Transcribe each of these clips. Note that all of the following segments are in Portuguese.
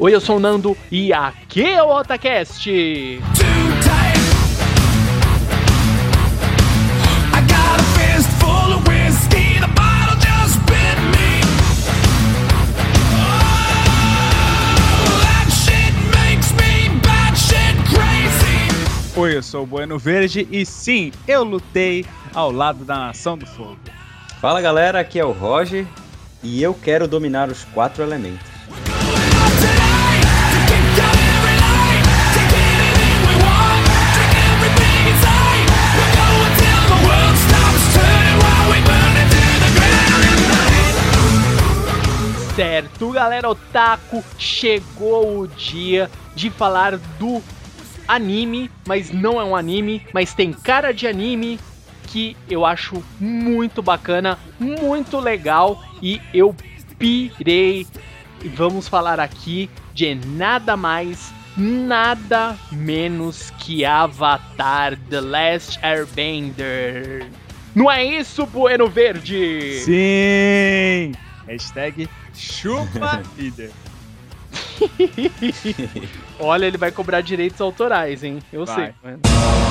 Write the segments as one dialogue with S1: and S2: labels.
S1: Oi, eu sou o Nando e aqui é o Otacast!
S2: Oh, that shit makes me batshit crazy.
S3: Oi, eu sou o Bueno Verde e sim, eu lutei ao lado da Nação do Fogo.
S4: Fala galera, aqui é o Roger e eu quero dominar os quatro elementos.
S1: Certo, galera otaku, chegou o dia de falar do anime, mas não é um anime, mas tem cara de anime que eu acho muito bacana, muito legal e eu pirei. Vamos falar aqui de nada mais, nada menos que Avatar The Last Airbender. Não é isso, Bueno Verde?
S3: Sim! Hashtag chupa líder.
S1: Olha, ele vai cobrar direitos autorais, hein? Eu
S3: Vai.
S1: sei. Esse-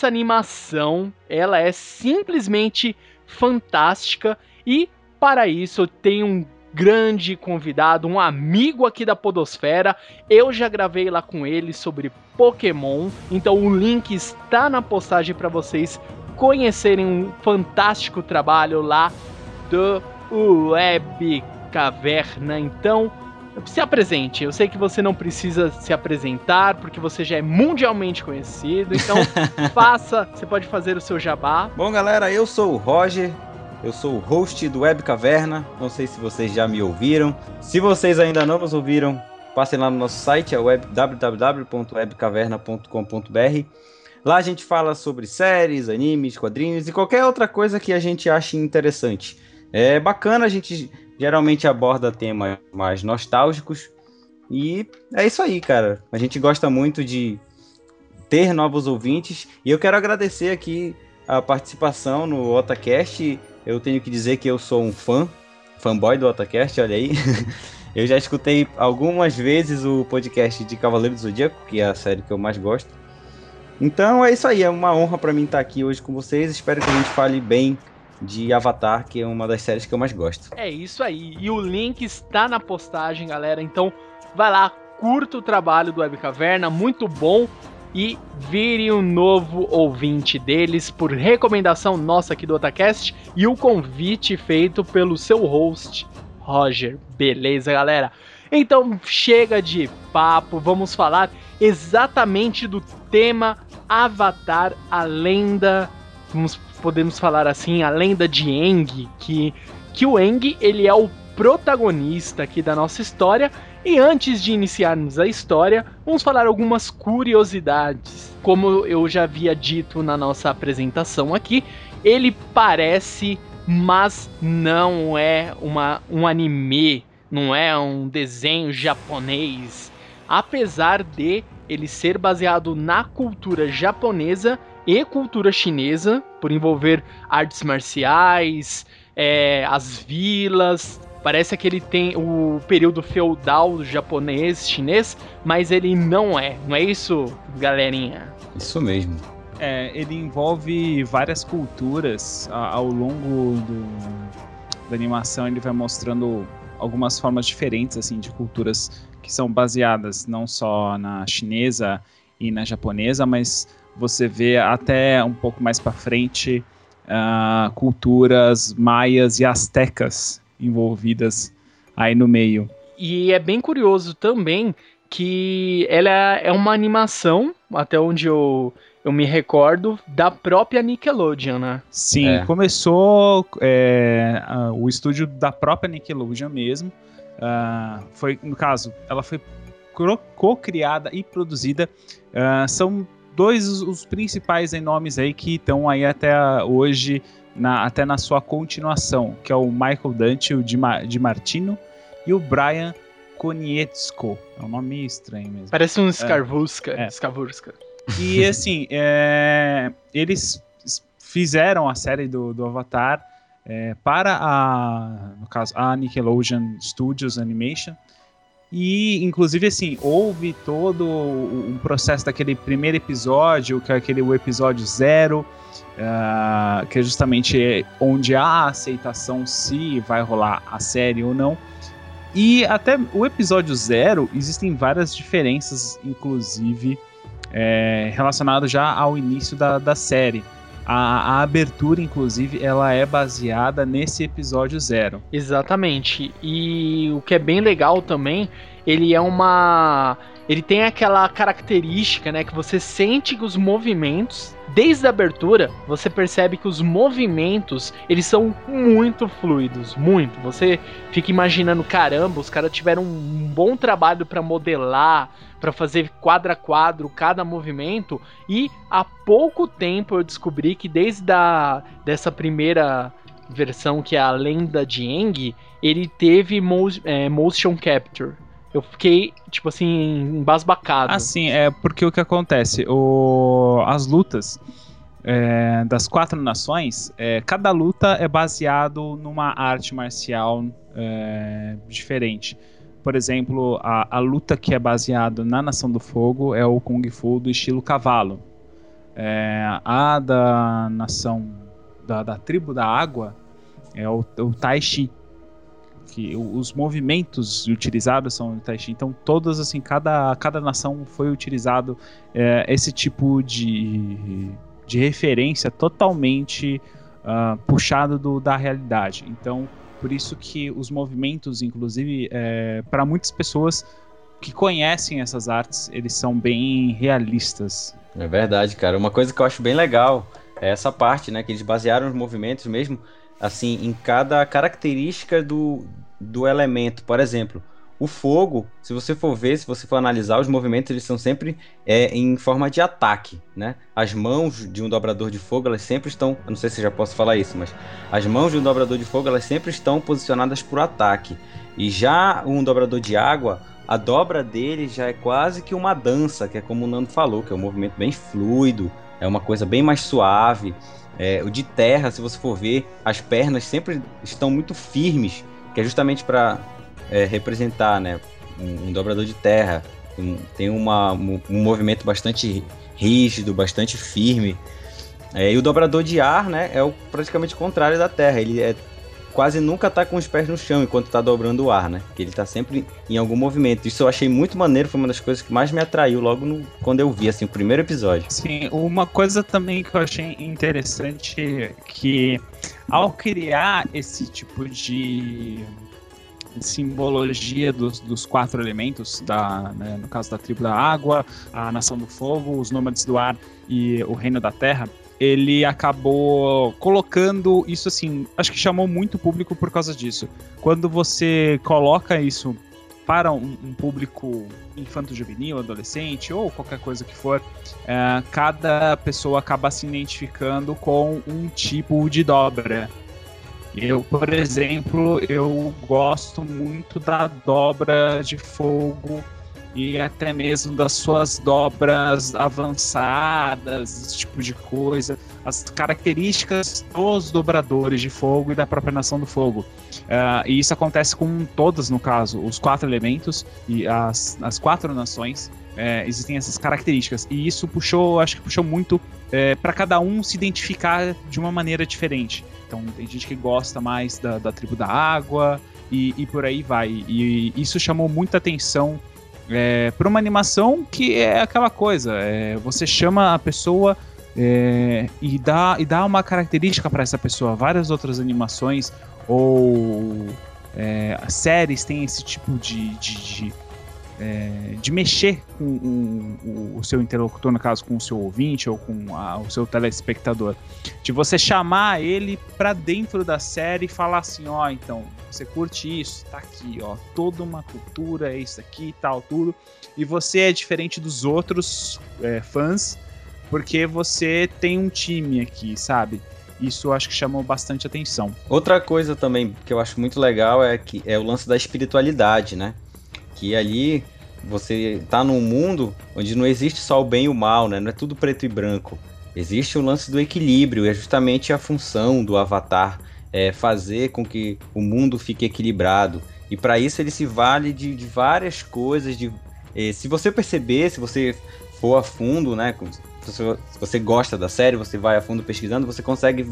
S1: essa animação, ela é simplesmente fantástica e para isso eu tenho um grande convidado, um amigo aqui da Podosfera. Eu já gravei lá com ele sobre Pokémon, então o link está na postagem para vocês conhecerem um fantástico trabalho lá do Web Caverna. Então, se apresente. Eu sei que você não precisa se apresentar, porque você já é mundialmente conhecido. Então, faça. Você pode fazer o seu jabá.
S4: Bom galera, eu sou o Roger, eu sou o host do Web Caverna, não sei se vocês já me ouviram. Se vocês ainda não nos ouviram, passem lá no nosso site, é web, www.webcaverna.com.br. Lá a gente fala sobre séries, animes, quadrinhos e qualquer outra coisa que a gente ache interessante. É bacana, a gente geralmente aborda temas mais nostálgicos. E é isso aí, cara. A gente gosta muito de ter novos ouvintes. E eu quero agradecer aqui a participação no Otacast. Eu tenho que dizer que eu sou um fã, fanboy do Otacast, olha aí. eu já escutei algumas vezes o podcast de Cavaleiro do Zodíaco, que é a série que eu mais gosto. Então é isso aí, é uma honra pra mim estar aqui hoje com vocês. Espero que a gente fale bem de Avatar, que é uma das séries que eu mais gosto.
S1: É isso aí. E o link está na postagem, galera. Então vai lá, curta o trabalho do Web Caverna, muito bom. E vire um novo ouvinte deles por recomendação nossa aqui do Otacast e o convite feito pelo seu host, Roger. Beleza, galera? Então chega de papo, vamos falar exatamente do tema Avatar, a lenda, vamos, podemos falar assim, a lenda de Aang, que, que o Aang ele é o protagonista aqui da nossa história. E antes de iniciarmos a história, vamos falar algumas curiosidades. Como eu já havia dito na nossa apresentação aqui, ele parece, mas não é uma, um anime, não é um desenho japonês. Apesar de ele ser baseado na cultura japonesa e cultura chinesa, por envolver artes marciais, é, as vilas. Parece que ele tem o período feudal japonês, chinês, mas ele não é. Não é isso, galerinha?
S4: Isso mesmo.
S3: É, ele envolve várias culturas ao longo do, da animação. Ele vai mostrando algumas formas diferentes assim de culturas que são baseadas não só na chinesa e na japonesa, mas você vê até um pouco mais para frente ah, culturas maias e astecas envolvidas aí no meio.
S1: E é bem curioso também que ela é uma animação, até onde eu, eu me recordo, da própria Nickelodeon, né?
S3: Sim,
S4: É.
S3: começou é, o estúdio da própria Nickelodeon mesmo. Ah, foi, no caso, ela foi co-criada e produzida. Ah, são dois os, principais aí nomes aí que estão aí até hoje, na- até na sua continuação, que é o Michael Dante, o Di, Ma- Di Martino e o Brian Konietzko. É um nome estranho mesmo.
S1: Parece um Scarvusca.
S3: É.
S1: Scarvusca.
S3: E assim, é, eles fizeram a série do, do Avatar é, para a, no caso, a Nickelodeon Studios Animation. E, inclusive, assim, houve todo um processo daquele primeiro episódio, que é aquele o episódio zero, ah, que é justamente onde há a aceitação se vai rolar a série ou não. E até o episódio zero, existem várias diferenças, inclusive, é, relacionado já ao início da, da série. A, a abertura, inclusive, ela é baseada nesse episódio zero.
S1: Exatamente. E o que é bem legal também, ele é uma. Ele tem aquela característica, né? Que você sente que os movimentos, desde a abertura, você percebe que os movimentos, eles são muito fluidos. Muito. Você fica imaginando, caramba, os caras tiveram um bom trabalho para modelar, para fazer quadro a quadro cada movimento. E há pouco tempo eu descobri que desde a, dessa primeira versão que é a lenda de Aang, ele teve mo é, motion capture. Eu fiquei, tipo assim, embasbacado.
S3: Assim, é porque o que acontece? O, as lutas é, das quatro nações, é, cada luta é baseado numa arte marcial é, diferente. Por exemplo, a, a luta que é baseada na Nação do Fogo é o Kung Fu do estilo cavalo. É, a da nação da, da tribo da água é o, o Tai Chi. Que os movimentos utilizados são o Tai Chi. Então, todas, assim, cada, cada nação foi utilizado é, esse tipo de, de referência totalmente ah, puxado do, da realidade. Então, por isso que os movimentos, inclusive, para muitas pessoas que conhecem essas artes, eles são bem realistas.
S4: É verdade, cara. Uma coisa que eu acho bem legal é essa parte, né? Que eles basearam os movimentos mesmo, assim, em cada característica do, do elemento. Por exemplo, o fogo, se você for ver, se você for analisar, os movimentos eles são sempre é, em forma de ataque, né? As mãos de um dobrador de fogo, elas sempre estão, eu não sei se já posso falar isso, mas as mãos de um dobrador de fogo, elas sempre estão posicionadas para o ataque. E já um dobrador de água, a dobra dele já é quase que uma dança, que é como o Nando falou, que é um movimento bem fluido, é uma coisa bem mais suave. É, o de terra, se você for ver, as pernas sempre estão muito firmes, que é justamente para representar né, um, um dobrador de terra. Um- tem uma, um, um movimento bastante rígido, bastante firme. É, e o dobrador de ar, né, é o praticamente contrário da Terra. Ele é quase nunca tá com os pés no chão enquanto tá dobrando o ar, né? Que ele tá sempre em algum movimento. Isso eu achei muito maneiro, foi uma das coisas que mais me atraiu logo no, quando eu vi, assim, o primeiro episódio.
S3: Sim, uma coisa também que eu achei interessante que ao criar esse tipo de simbologia dos, dos quatro elementos, da, né, no caso da tribo da água, a nação do fogo, os nômades do ar e o reino da terra, ele acabou colocando isso assim, acho que chamou muito público por causa disso. Quando você coloca isso para um, um público infanto-juvenil, adolescente ou qualquer coisa que for, é, cada pessoa acaba se identificando com um tipo de dobra. Eu, por exemplo, eu gosto muito da dobra de fogo e até mesmo das suas dobras avançadas, esse tipo de coisa, as características dos dobradores de fogo e da própria nação do fogo. Ah, e isso acontece com todas, no caso, os quatro elementos e as, as quatro nações. é, existem essas características e isso puxou, acho que puxou muito para cada um se identificar de uma maneira diferente. Então tem gente que gosta mais da, da tribo da água e, e por aí vai. E isso chamou muita atenção é, para uma animação que é aquela coisa, é, você chama a pessoa é, e, dá, e dá uma característica para essa pessoa. Várias outras animações ou é, séries têm esse tipo de, de, de, é, de mexer com o, o- o seu interlocutor, no caso com o seu ouvinte ou com a- o seu telespectador. De você chamar ele para dentro da série e falar assim: ó, então, você curte isso, tá aqui, ó, toda uma cultura, é isso aqui e tal, tudo. E você é diferente dos outros é, fãs, porque você tem um time aqui, sabe? Isso eu acho que chamou bastante atenção.
S4: Outra coisa também que eu acho muito legal é que é o lance da espiritualidade, né? Que ali você tá num mundo onde não existe só o bem e o mal, né? Não é tudo preto e branco. Existe o lance do equilíbrio, é justamente a função do avatar é fazer com que o mundo fique equilibrado. E para isso ele se vale de, de várias coisas. De, eh, se você perceber, se você for a fundo, né? Se você, se você gosta da série, você vai a fundo pesquisando, você consegue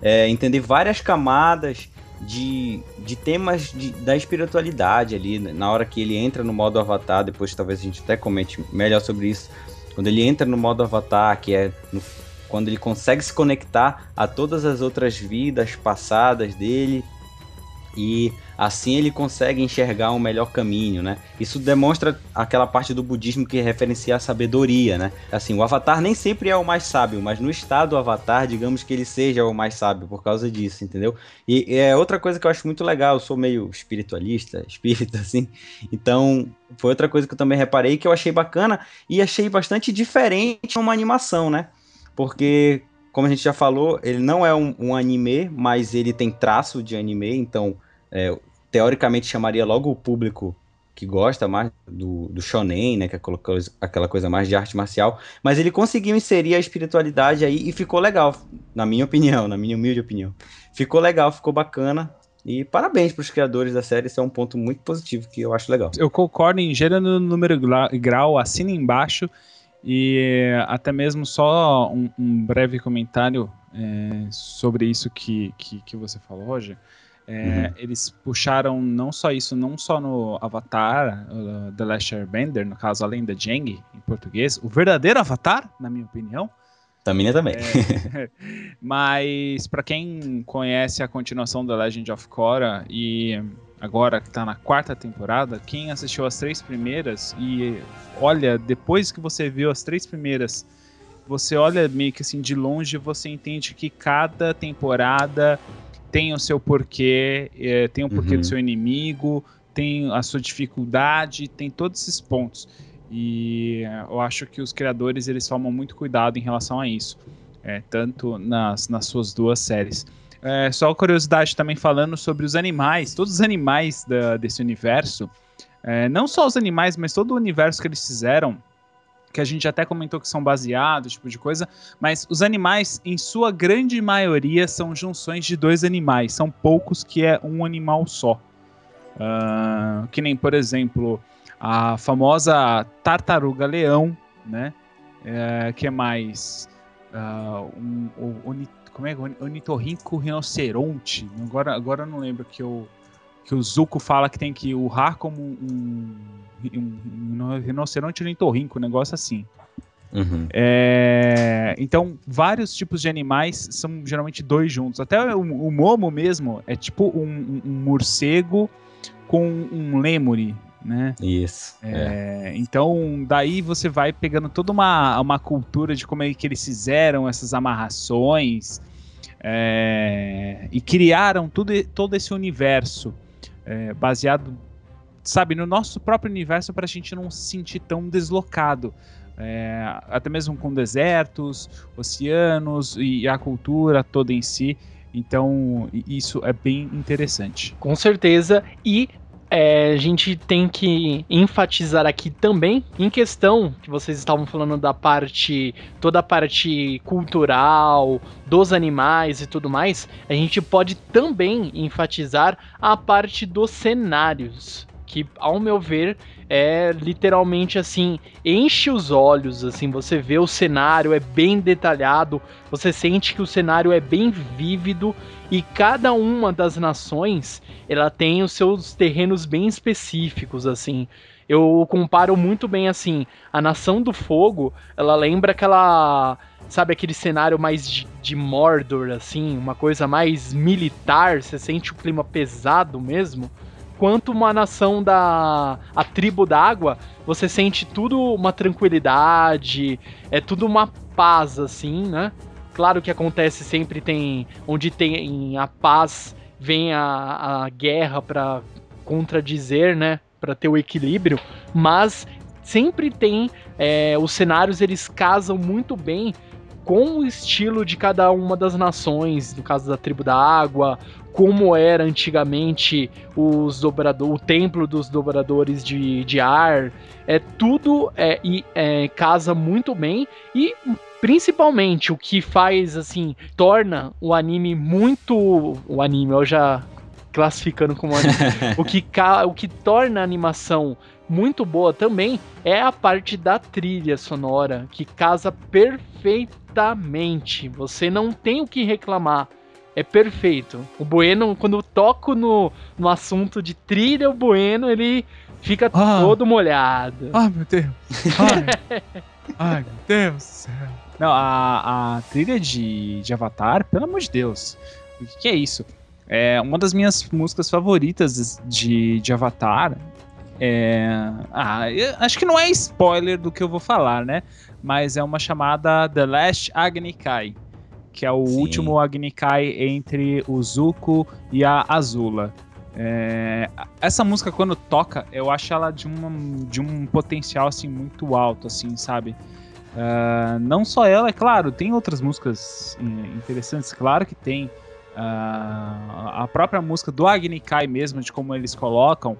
S4: é, entender várias camadas de, de temas de- da espiritualidade ali, né? na hora que ele entra no modo avatar, depois talvez a gente até comente melhor sobre isso, quando ele entra no modo avatar, que é no- quando ele consegue se conectar a todas as outras vidas passadas dele, e assim ele consegue enxergar um melhor caminho, né? Isso demonstra aquela parte do budismo que referencia a sabedoria, né? Assim, o avatar nem sempre é o mais sábio, mas no estado avatar, digamos que ele seja o mais sábio por causa disso, entendeu? E é outra coisa que eu acho muito legal, eu sou meio espiritualista, espírita, assim, então foi outra coisa que eu também reparei que eu achei bacana e achei bastante diferente uma animação, né? Porque, como a gente já falou, ele não é um, um anime, mas ele tem traço de anime, então é, teoricamente chamaria logo o público que gosta mais do, do shonen, né, que é aquela coisa, mais de arte marcial, mas ele conseguiu inserir a espiritualidade aí e ficou legal, na minha opinião, na minha humilde opinião. Ficou legal, ficou bacana. E parabéns para os criadores da série, esse é um ponto muito positivo que eu acho legal.
S3: Eu concordo em gênero, número e grau, assina embaixo. E até mesmo só um, um breve comentário é, sobre isso que, que, que você falou, Roger. É, Eles puxaram não só isso, não só no Avatar, uh, The Last Airbender, no caso, além da Jeng, em português, o verdadeiro Avatar, na minha opinião,
S4: Também também.
S3: É. Mas pra quem conhece a continuação da Legend of Korra e agora que tá na quarta temporada, quem assistiu as três primeiras e olha, depois que você viu as três primeiras, você olha meio que assim de longe, você entende que cada temporada tem o seu porquê, é, tem o porquê
S4: Uhum.
S3: do seu inimigo, tem a sua dificuldade, tem todos esses pontos. E eu acho que os criadores eles tomam muito cuidado em relação a isso, é, tanto nas, nas suas duas séries. É, só curiosidade também falando sobre os animais, todos os animais da- desse universo, é, não só os animais, mas todo o universo que eles fizeram, que a gente até comentou que são baseados, tipo de coisa, mas os animais, em sua grande maioria, são junções de dois animais, são poucos que é um animal só. Ah, que nem, por exemplo, a famosa tartaruga leão, né? É, que mais? Ah, um, oni- como é? O Onitorrinco rinoceronte. Agora, agora eu não lembro que o, que o Zuko fala que tem que urrar como um, um, um rinoceronte ornitorrinco, um negócio assim.
S4: Uhum.
S3: É, então, vários tipos de animais são geralmente dois juntos. Até o, o momo mesmo é tipo um, um- morcego com um lêmure, né?
S4: Isso. É.
S3: É, então, daí você vai pegando toda uma, uma cultura de como é que eles fizeram essas amarrações é, e criaram tudo, todo esse universo é, baseado, sabe, no nosso próprio universo para a gente não se sentir tão deslocado. É, até mesmo com desertos, oceanos e a cultura toda em si. Então, isso é bem interessante.
S1: Com certeza. E é, a gente tem que enfatizar aqui também, em questão que vocês estavam falando da parte, toda a parte cultural, dos animais e tudo mais, a gente pode também enfatizar a parte dos cenários. Que, ao meu ver, é literalmente assim, enche os olhos, assim, você vê o cenário, é bem detalhado, você sente que o cenário é bem vívido e cada uma das nações ela tem os seus terrenos bem específicos, assim. Eu comparo muito bem, assim, a Nação do Fogo, ela lembra aquela, sabe, aquele cenário mais de, de Mordor, assim, uma coisa mais militar, você sente o clima pesado mesmo. Quanto uma nação da a tribo da água, você sente tudo uma tranquilidade, é tudo uma paz, assim, né? Claro que acontece sempre tem onde tem a paz vem a, a guerra para contradizer, né, para ter o equilíbrio, mas sempre tem é, os cenários eles casam muito bem com o estilo de cada uma das nações, no caso da tribo da água, como era antigamente os dobrador, o templo dos dobradores de, de ar, é tudo é, e, é, casa muito bem. E principalmente o que faz assim torna o anime muito o anime eu já classificando como anime o que o que torna a animação muito boa também é a parte da trilha sonora que casa perfeitamente. Você não tem o que reclamar é perfeito. O Bueno, quando eu toco no, no assunto de trilha, o Bueno, ele fica
S3: Ah.
S1: todo molhado.
S3: Ai, meu Deus. Ai, Ai meu Deus do céu. Não, a, a trilha de, de Avatar, pelo amor de Deus. O que, que é isso? É uma das minhas músicas favoritas de, de Avatar. É, ah, eu acho que não é spoiler do que eu vou falar, né? Mas é uma chamada The Last Agni Kai, que é o
S4: Sim.
S3: último Agni Kai entre o Zuko e a Azula. É, essa música quando toca, eu acho ela de, uma, de um potencial assim muito alto, assim, sabe? Ah, não só ela, é claro, tem outras músicas eh, interessantes, claro que tem. Ah, a própria música do Agni Kai mesmo, de como eles colocam,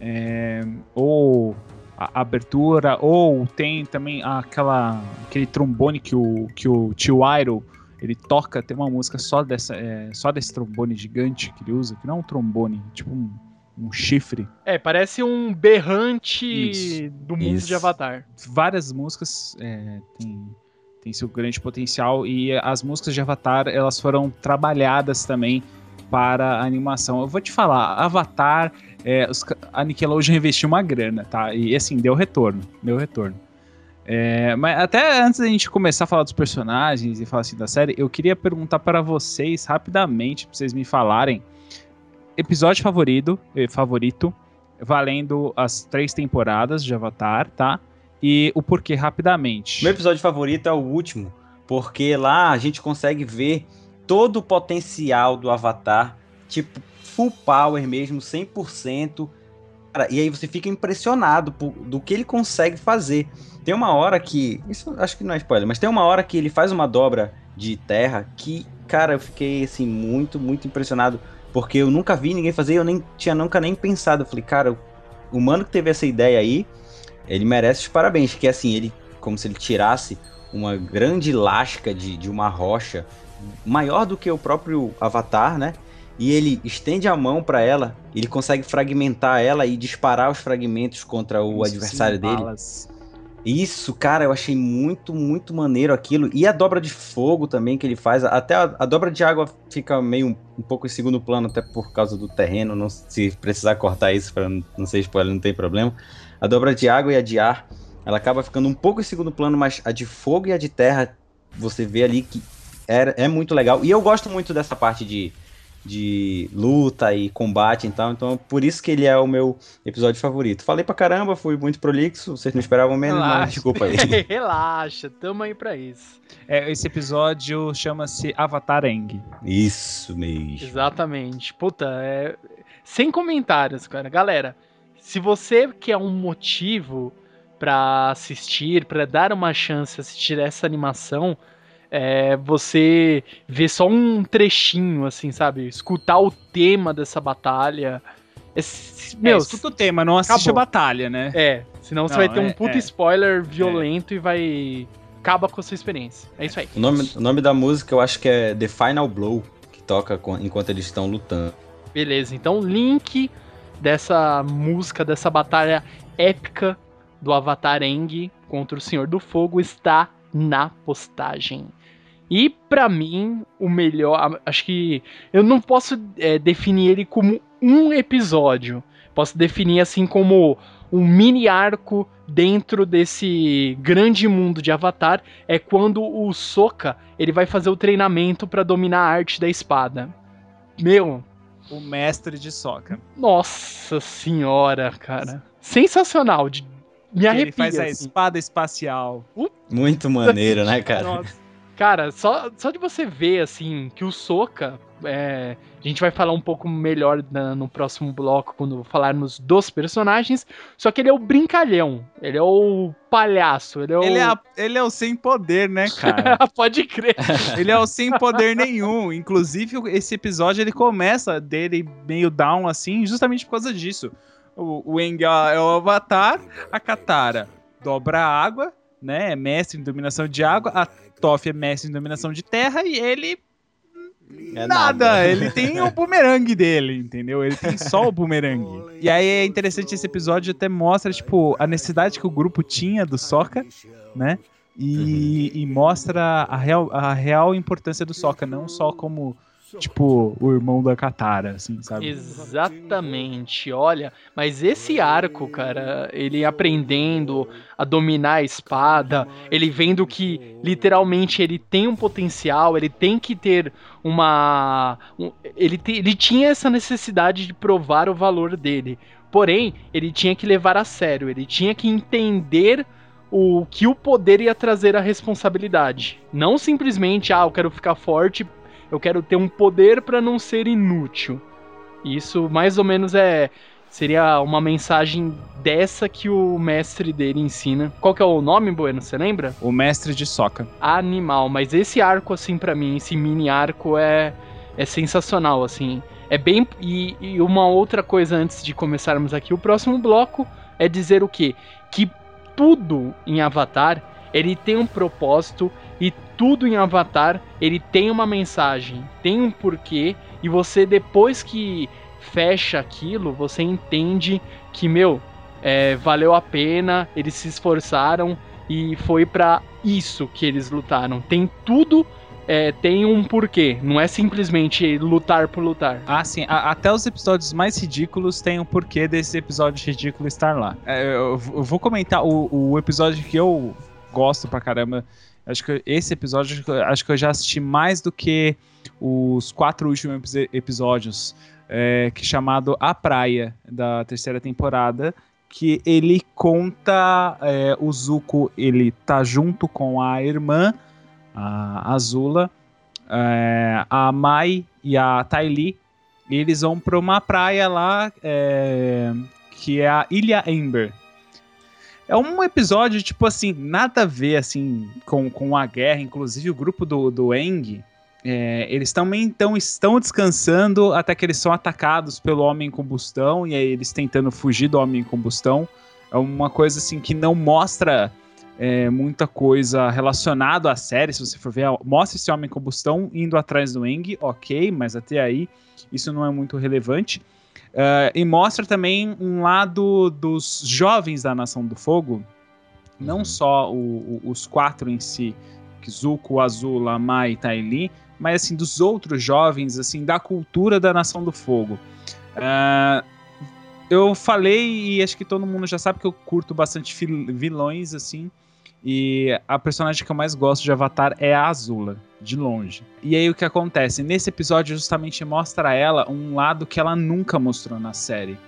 S3: é, ou a a abertura, ou tem também aquela, aquele trombone que o, que o tio Iroh ele toca, tem uma música só, dessa, é, só desse trombone gigante que ele usa, que não é um trombone, tipo um, um chifre.
S1: É, parece um berrante
S3: Isso,
S1: do mundo
S4: isso.
S1: de Avatar.
S3: várias músicas é, tem, tem seu grande potencial e as músicas de Avatar elas foram trabalhadas também para a animação. Eu vou te falar, Avatar, é, os a Nickelodeon investiu uma grana, tá? E assim, deu retorno, deu retorno. É, mas até antes da gente começar a falar dos personagens e falar assim da série, eu queria perguntar para vocês rapidamente, para vocês me falarem, episódio favorito, eh, favorito, valendo as três temporadas de Avatar, tá? E o porquê rapidamente.
S4: Meu episódio favorito é o último, porque lá a gente consegue ver todo o potencial do Avatar, tipo, full power mesmo, 100%. Cara, e aí você fica impressionado por- do que ele consegue fazer. Tem uma hora que. Isso acho que não é spoiler, mas tem uma hora que ele faz uma dobra de terra que, cara, eu fiquei assim, muito, muito impressionado. Porque eu nunca vi ninguém fazer, eu nem tinha nunca nem pensado. Eu falei, cara, o mano que teve essa ideia aí, ele merece os parabéns. Que assim, ele, como se ele tirasse uma grande lasca de, de uma rocha, maior do que o próprio Avatar, né? E ele estende a mão pra ela, ele consegue fragmentar ela e disparar os fragmentos contra o
S3: se
S4: adversário dele.
S3: balas.
S4: Isso, cara, eu achei muito, muito maneiro aquilo. E a dobra de fogo também que ele faz. Até a, a dobra de água fica meio um, um pouco em segundo plano, até por causa do terreno. Não, se precisar cortar isso para não ser spoiler, não tem problema. A dobra de água e a de ar, ela acaba ficando um pouco em segundo plano, mas a de fogo e a de terra, você vê ali que é, é muito legal. E eu gosto muito dessa parte de, de luta e combate, então, então por isso que ele é o meu episódio favorito. Falei pra caramba, fui muito prolixo, vocês não esperavam menos,
S1: Relaxa.
S4: mas desculpa aí.
S1: Relaxa, tamo aí pra isso.
S3: É, esse episódio chama-se Avatar Eng.
S4: Isso mesmo.
S1: Exatamente. Puta, é. Sem comentários, cara. Galera, se você quer um motivo pra assistir, pra dar uma chance a assistir essa animação, é você vê só um trechinho, assim, sabe? Escutar o tema dessa batalha. É,
S3: Meu,
S1: meu,
S3: escuta o tema, não assiste
S1: acabou.
S3: a batalha, né?
S1: é, senão você
S3: Não,
S1: vai ter um
S3: é-
S1: puta
S3: é.
S1: spoiler violento e vai. acaba com a sua experiência. É isso aí.
S4: O nome, o nome da música eu acho que é The Final Blow, que toca com- enquanto eles estão lutando.
S1: Beleza, então link dessa música, dessa batalha épica do Avatar Eng contra o Senhor do Fogo está na postagem. E pra mim, o melhor. Acho que. Eu não posso é, definir ele como um episódio. Posso definir assim como um mini arco dentro desse grande mundo de Avatar. É quando o Sokka ele vai fazer o treinamento pra dominar a arte da espada. Meu,
S3: O mestre de Sokka.
S1: nossa senhora, cara. Sensacional. De... Me arrepia.
S3: ele faz a
S1: assim.
S3: espada espacial.
S4: Muito maneiro, né, cara?
S1: Nossa. Cara, só, só de você ver, assim, que o Soca. a gente vai falar um pouco melhor na- no próximo bloco, quando falarmos dos personagens. Só que ele é o brincalhão. Ele é o palhaço. Ele é o.
S3: Ele, é a- ele é o sem poder, né, cara?
S1: Pode crer.
S3: ele é o sem poder nenhum. Inclusive, esse episódio ele começa dele meio down assim, justamente por causa disso. O, o é o avatar, a Katara dobra a água, né? É mestre em dominação de água, a Toph é mestre em dominação de terra e ele
S4: É
S3: nada, ele tem o bumerangue dele, entendeu? Ele tem só o bumerangue. E aí é interessante esse episódio até mostra, tipo, a necessidade que o grupo tinha do Sokka, né? E, e mostra a real, a real importância do Sokka, não só como, tipo, o irmão da Katara, assim, sabe?
S1: Exatamente, olha, mas esse arco, cara, ele aprendendo a dominar a espada, ele vendo que literalmente ele tem um potencial, ele tem que ter uma. um- ele, te- ele tinha essa necessidade de provar o valor dele. Porém, ele tinha que levar a sério, ele tinha que entender o que o poder ia trazer a responsabilidade. Não simplesmente, ah, eu quero ficar forte, eu quero ter um poder pra não ser inútil. Isso mais ou menos é seria uma mensagem dessa que o mestre dele ensina. Qual que é o nome, Bueno? Você lembra?
S3: O mestre de Sokka.
S1: Animal, mas esse arco assim pra mim, esse mini arco é é sensacional assim. É bem e, e uma outra coisa antes de começarmos aqui, o próximo bloco é dizer o quê? Que tudo em Avatar ele tem um propósito tudo em Avatar ele tem uma mensagem, tem um porquê e você depois que fecha aquilo, você entende que meu é, valeu a pena, eles se esforçaram e foi pra isso que eles lutaram. Tem tudo, é, tem um porquê. Não é simplesmente lutar por lutar.
S3: Ah, sim. a- até os episódios mais ridículos têm o porquê desse episódio ridículo estar lá. É, eu, eu vou comentar o, o episódio que eu gosto pra caramba. Acho que esse episódio, acho que eu- já assisti mais do que os quatro últimos epi- episódios, é, que é chamado A Praia, da terceira temporada, que ele conta é, o Zuko, ele tá junto com a irmã, a Azula, é, a Mai e a Tylee, e eles vão pra uma praia lá, é, que é a Ilha Ember. É um episódio, tipo assim, nada a ver, assim, com, com a guerra. Inclusive, o grupo do, do Eng, é, eles também então, estão descansando até que eles são atacados pelo Homem em Combustão, e aí eles tentando fugir do Homem em Combustão. É uma coisa, assim, que não mostra é, muita coisa relacionada à série, se você for ver. Mostra esse Homem em Combustão indo atrás do Eng, ok, mas até aí isso não é muito relevante. Uh, e mostra também um lado dos jovens da Nação do Fogo Não
S4: Uhum.
S3: só o- o- os quatro em si, que Zuko, Azula, Mai e Tai Li, mas assim, dos outros jovens, assim, da cultura da Nação do Fogo. Ah, eu falei e acho que todo mundo já sabe que eu curto bastante vilões, assim. E a personagem que eu mais gosto de Avatar é a Azula, de longe. E aí o que acontece? Nesse episódio justamente mostra a ela um lado que ela nunca mostrou na série.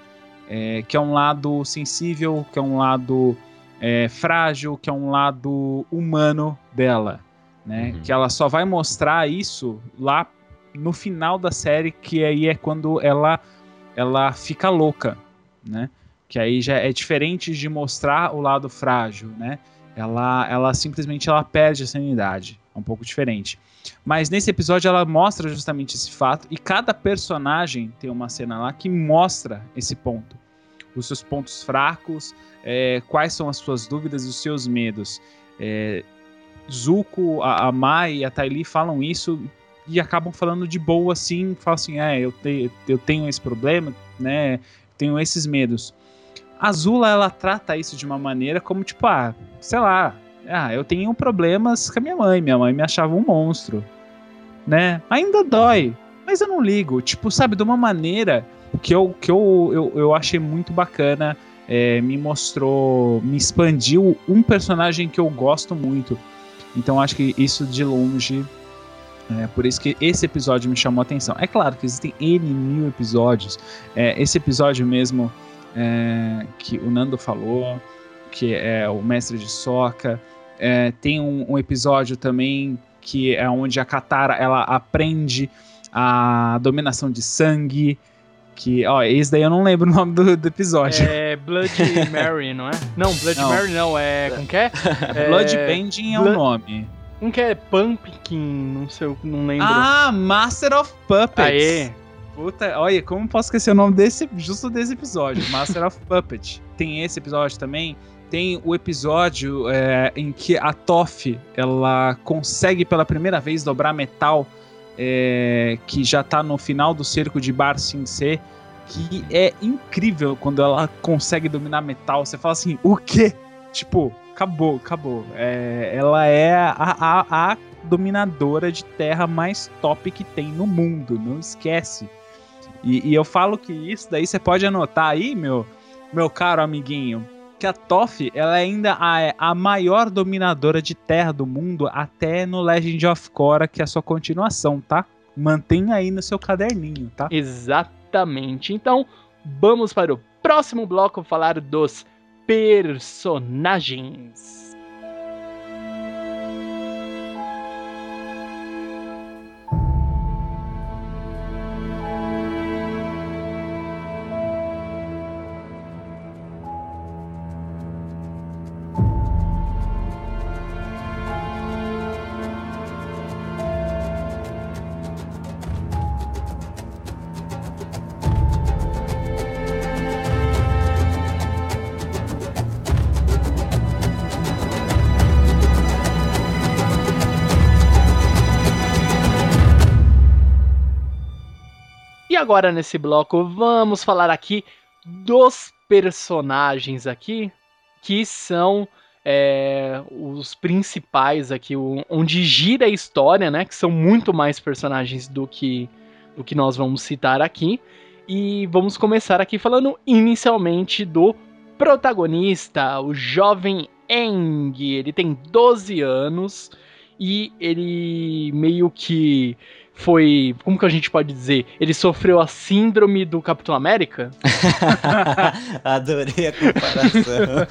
S3: É, que é um lado sensível, que é um lado é, frágil, que é um lado humano dela. Né?
S4: Uhum.
S3: Que ela só vai mostrar isso lá no final da série, que aí é quando ela, ela fica louca. Né? Que aí já é diferente de mostrar o lado frágil, né? Ela, ela simplesmente ela perde a sanidade. É um pouco diferente. Mas nesse episódio ela mostra justamente esse fato e cada personagem tem uma cena lá que mostra esse ponto. Os seus pontos fracos, é, quais são as suas dúvidas e os seus medos. É, Zuko, a, a Mai e a Tylee falam isso e acabam falando de boa assim, falam assim, é, eu, te, eu tenho esse problema, né, tenho esses medos. Azula, ela trata isso de uma maneira como, tipo, ah, sei lá, ah, eu tenho problemas com a minha mãe, minha mãe me achava um monstro, né? Ainda dói, mas eu não ligo. Tipo, sabe, de uma maneira que eu, que eu, eu, eu achei muito bacana, é, me mostrou, me expandiu um personagem que eu gosto muito. Então acho que isso de longe é por isso que esse episódio me chamou a atenção. É claro que existem N mil episódios. É, esse episódio mesmo é, que o Nando falou, que é o Mestre de Soca. É, tem um, um episódio também que é onde a Katara ela aprende a dominação de sangue. Que, ó, esse daí eu não lembro o nome do, do episódio.
S1: É Blood Mary, não é? Não, Blood
S3: Não.
S1: Mary não, é. Como que é? é
S3: Bloodbending é o
S1: Blood-
S3: nome.
S1: Como que é? Pumpkin, não sei, não lembro.
S3: Ah, Master of Puppets.
S1: Aê!
S3: Puta, olha, como posso esquecer o nome desse, justo desse episódio, Master of Puppet. Tem esse episódio também. Tem o episódio é, em que a Toph, ela consegue pela primeira vez dobrar metal, é, que já tá no final do cerco de Bar Sing Se, que é incrível quando ela consegue dominar metal. Você fala assim, o quê? Tipo, acabou, acabou. É, ela é a, a, a dominadora de terra mais top que tem no mundo, não esquece. E, e eu falo que isso daí você pode anotar aí, meu, meu caro amiguinho, que a Toph, ela é ainda a, a maior dominadora de terra do mundo até no Legend of Korra, que é a sua continuação, tá? Mantenha aí no seu caderninho, tá?
S1: Exatamente. Então, vamos para o próximo bloco falar dos personagens. Agora nesse bloco vamos falar aqui dos personagens aqui que são é, os principais aqui, onde gira a história, né? Que são muito mais personagens do que do que nós vamos citar aqui. E vamos começar aqui falando inicialmente do protagonista, o jovem Eng. Ele tem 12 anos e ele meio que foi, como que a gente pode dizer? Ele sofreu a síndrome do Capitão América?
S4: Adorei a comparação.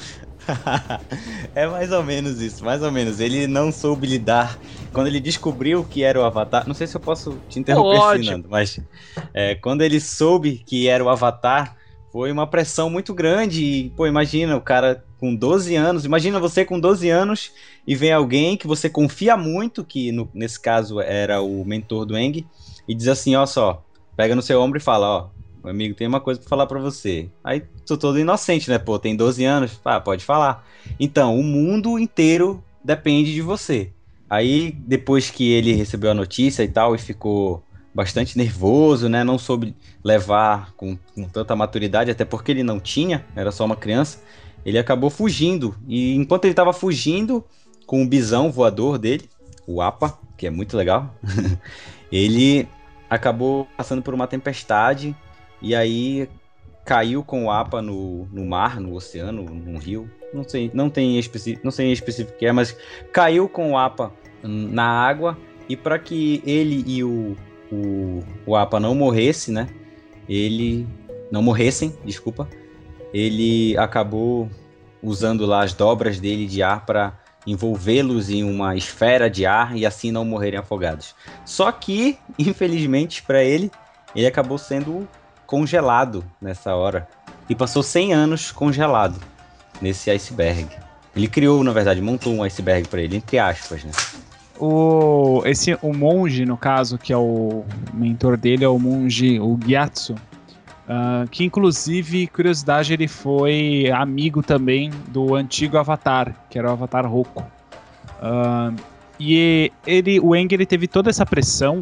S4: é mais ou menos isso, mais ou menos. Ele não soube lidar. Quando ele descobriu que era o Avatar. Não sei se eu posso te interromper. Fernando, mas é, quando ele soube que era o Avatar, foi uma pressão muito grande. E, pô, imagina o cara com 12 anos. Imagina você com 12 anos e vem alguém que você confia muito, que no- nesse caso era o mentor do Eng, e diz assim: ó só, pega no seu ombro e fala: ó, meu amigo, tem uma coisa pra falar pra você. Aí tô todo inocente, né? Pô, tem 12 anos. Ah, pode falar. Então, o mundo inteiro depende de você. Aí, depois que ele recebeu a notícia e tal, e ficou bastante nervoso, né? Não soube levar com, com tanta maturidade, até porque ele não tinha, era só uma criança. Ele acabou fugindo. E enquanto ele estava fugindo com o bisão voador dele, o Apa, que é muito legal, ele acabou passando por uma tempestade e aí caiu com o APA no, no mar, no oceano, num rio. Não sei, não tem específico, não sei específico que é, mas caiu com o APA na água e para que ele e o, o, o APA não morresse, né? Ele não morressem, desculpa. Ele acabou usando lá as dobras dele de ar para envolvê-los em uma esfera de ar e assim não morrerem afogados. Só que, infelizmente para ele, ele acabou sendo congelado nessa hora e passou 100 anos congelado nesse iceberg. Ele criou, na verdade, montou um iceberg para ele, entre aspas, né?
S3: O, esse, o monge, no caso, que é o mentor dele, é o monge, o Gyatso. Ah, que inclusive, curiosidade, ele foi amigo também do antigo Avatar, que era o Avatar Roku. Ah, e ele, o Eng ele teve toda essa pressão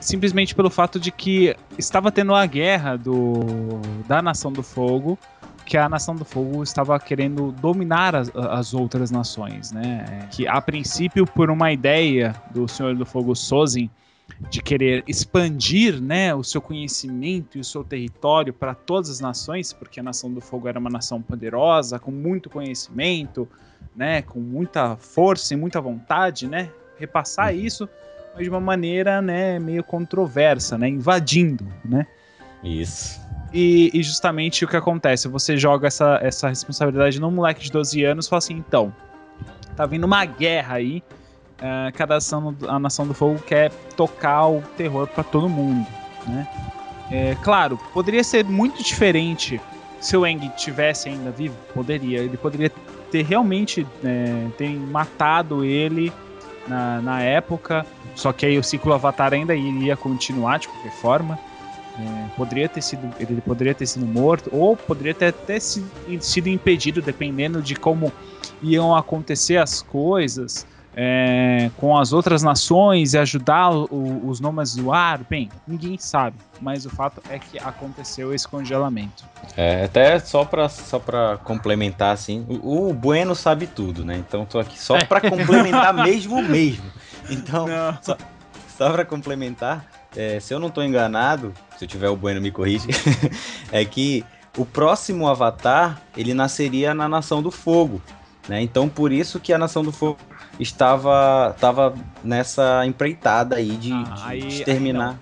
S3: simplesmente pelo fato de que estava tendo a guerra do, da Nação do Fogo, que a Nação do Fogo estava querendo dominar as, as outras nações, né? Que a princípio, por uma ideia do Senhor do Fogo Sozin de querer expandir, né, o seu conhecimento e o seu território para todas as nações, porque a Nação do Fogo era uma nação poderosa, com muito conhecimento, né, com muita força e muita vontade, né, repassar isso, mas de uma maneira, né, meio controversa, né, invadindo, né.
S4: Isso.
S3: E, e justamente o que acontece, você joga essa, essa responsabilidade num moleque de 12 anos e fala assim, então, tá vindo uma guerra aí, ah, cada nação, a Nação do Fogo quer tocar o terror pra todo mundo, né? É, claro, poderia ser muito diferente se o Eng tivesse ainda vivo, poderia, ele poderia ter realmente é, ter matado ele na, na época, só que aí o ciclo Avatar ainda iria continuar de qualquer forma. É, poderia ter sido, ele poderia ter sido morto, ou poderia ter até si- sido impedido, dependendo de como iam acontecer as coisas é, com as outras nações e ajudar o- os nômades do ar. Bem, ninguém sabe, mas o fato é que aconteceu esse congelamento.
S4: É, até só pra, só pra complementar, assim, o, o Bueno sabe tudo, né? Então tô aqui só pra complementar mesmo, mesmo. Então, só, só pra complementar, é, se eu não tô enganado, se eu tiver o Bueno me corrige, é que o próximo Avatar, ele nasceria na Nação do Fogo, né? Então por isso que a Nação do Fogo estava, estava nessa empreitada aí de,
S3: Ah,
S4: de
S3: aí- aí
S4: exterminar.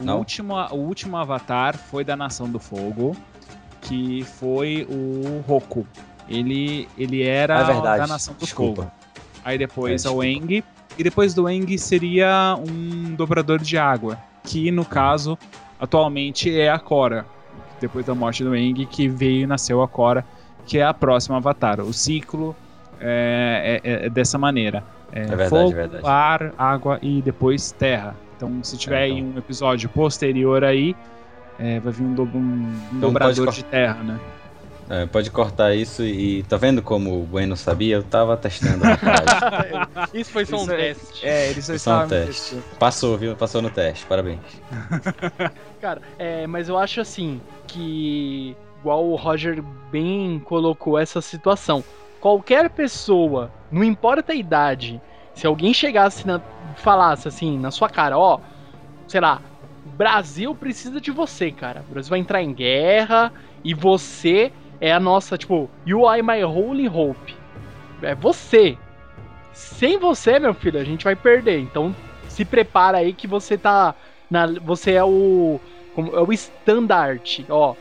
S3: O
S4: Não?
S3: último, o último avatar foi da Nação do Fogo, que foi o Roku. Ele, ele era
S4: Ah, é
S3: da Nação do
S4: Desculpa.
S3: Fogo. Aí depois
S4: É,
S3: é, o Eng. E depois do Eng seria um dobrador de água. Que no caso, atualmente é a Korra. Depois da morte do Eng, que veio e nasceu a Korra, que é a próxima avatar. O ciclo é, é- é dessa maneira. É,
S4: verdade,
S3: fogo,
S4: é verdade.
S3: ar, água e depois terra. Então, se tiver
S4: É,
S3: aí
S4: então.
S3: um episódio posterior aí, é, vai vir um, do- um- um
S4: Então
S3: dobrador de terra, né?
S4: É, pode cortar isso e tá vendo como o Bueno sabia? Eu tava testando a frase.
S1: Isso foi só um
S3: Isso é-
S1: teste.
S3: É, eles só
S4: Isso é um
S3: estavam
S4: teste. Passou, viu? Passou no teste. Parabéns.
S1: Cara, é, mas eu acho assim que igual o Roger bem colocou essa situação. Qualquer pessoa, não importa a idade, se alguém chegasse na falasse assim na sua cara, ó, sei lá, Brasil precisa de você, cara. O Brasil vai entrar em guerra e você é a nossa, tipo, you are my holy hope. É você. Sem você, meu filho, a gente vai perder. Então, se prepara aí que você tá na, você é o como- é o estandarte, ó.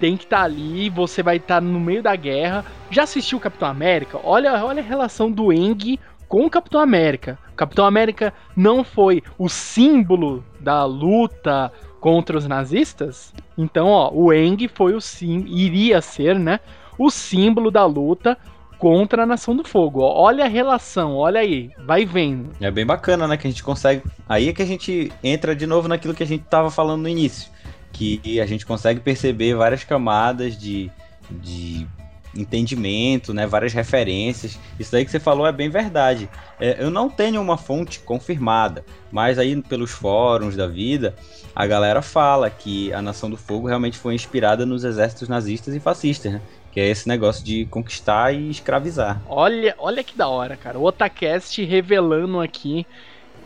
S1: Tem que estar ali, você vai estar no meio da guerra. Já assistiu o Capitão América? Olha, olha a relação do Eng com o Capitão América. O Capitão América não foi o símbolo da luta contra os nazistas? Então, ó, o Eng foi o sim, iria ser, né, o símbolo da luta contra a Nação do Fogo. Ó, olha a relação, olha aí, vai vendo.
S4: É bem bacana, né? Que a gente consegue. Aí é que a gente entra de novo naquilo que a gente tava falando no início. Que a gente consegue perceber várias camadas de, de entendimento, né? Várias referências. Isso daí que você falou é bem verdade. É, eu não tenho uma fonte confirmada, mas aí pelos fóruns da vida, a galera fala que a Nação do Fogo realmente foi inspirada nos exércitos nazistas e fascistas, né? Que é esse negócio de conquistar e escravizar.
S1: Olha, olha que da hora, cara. O Otacast revelando aqui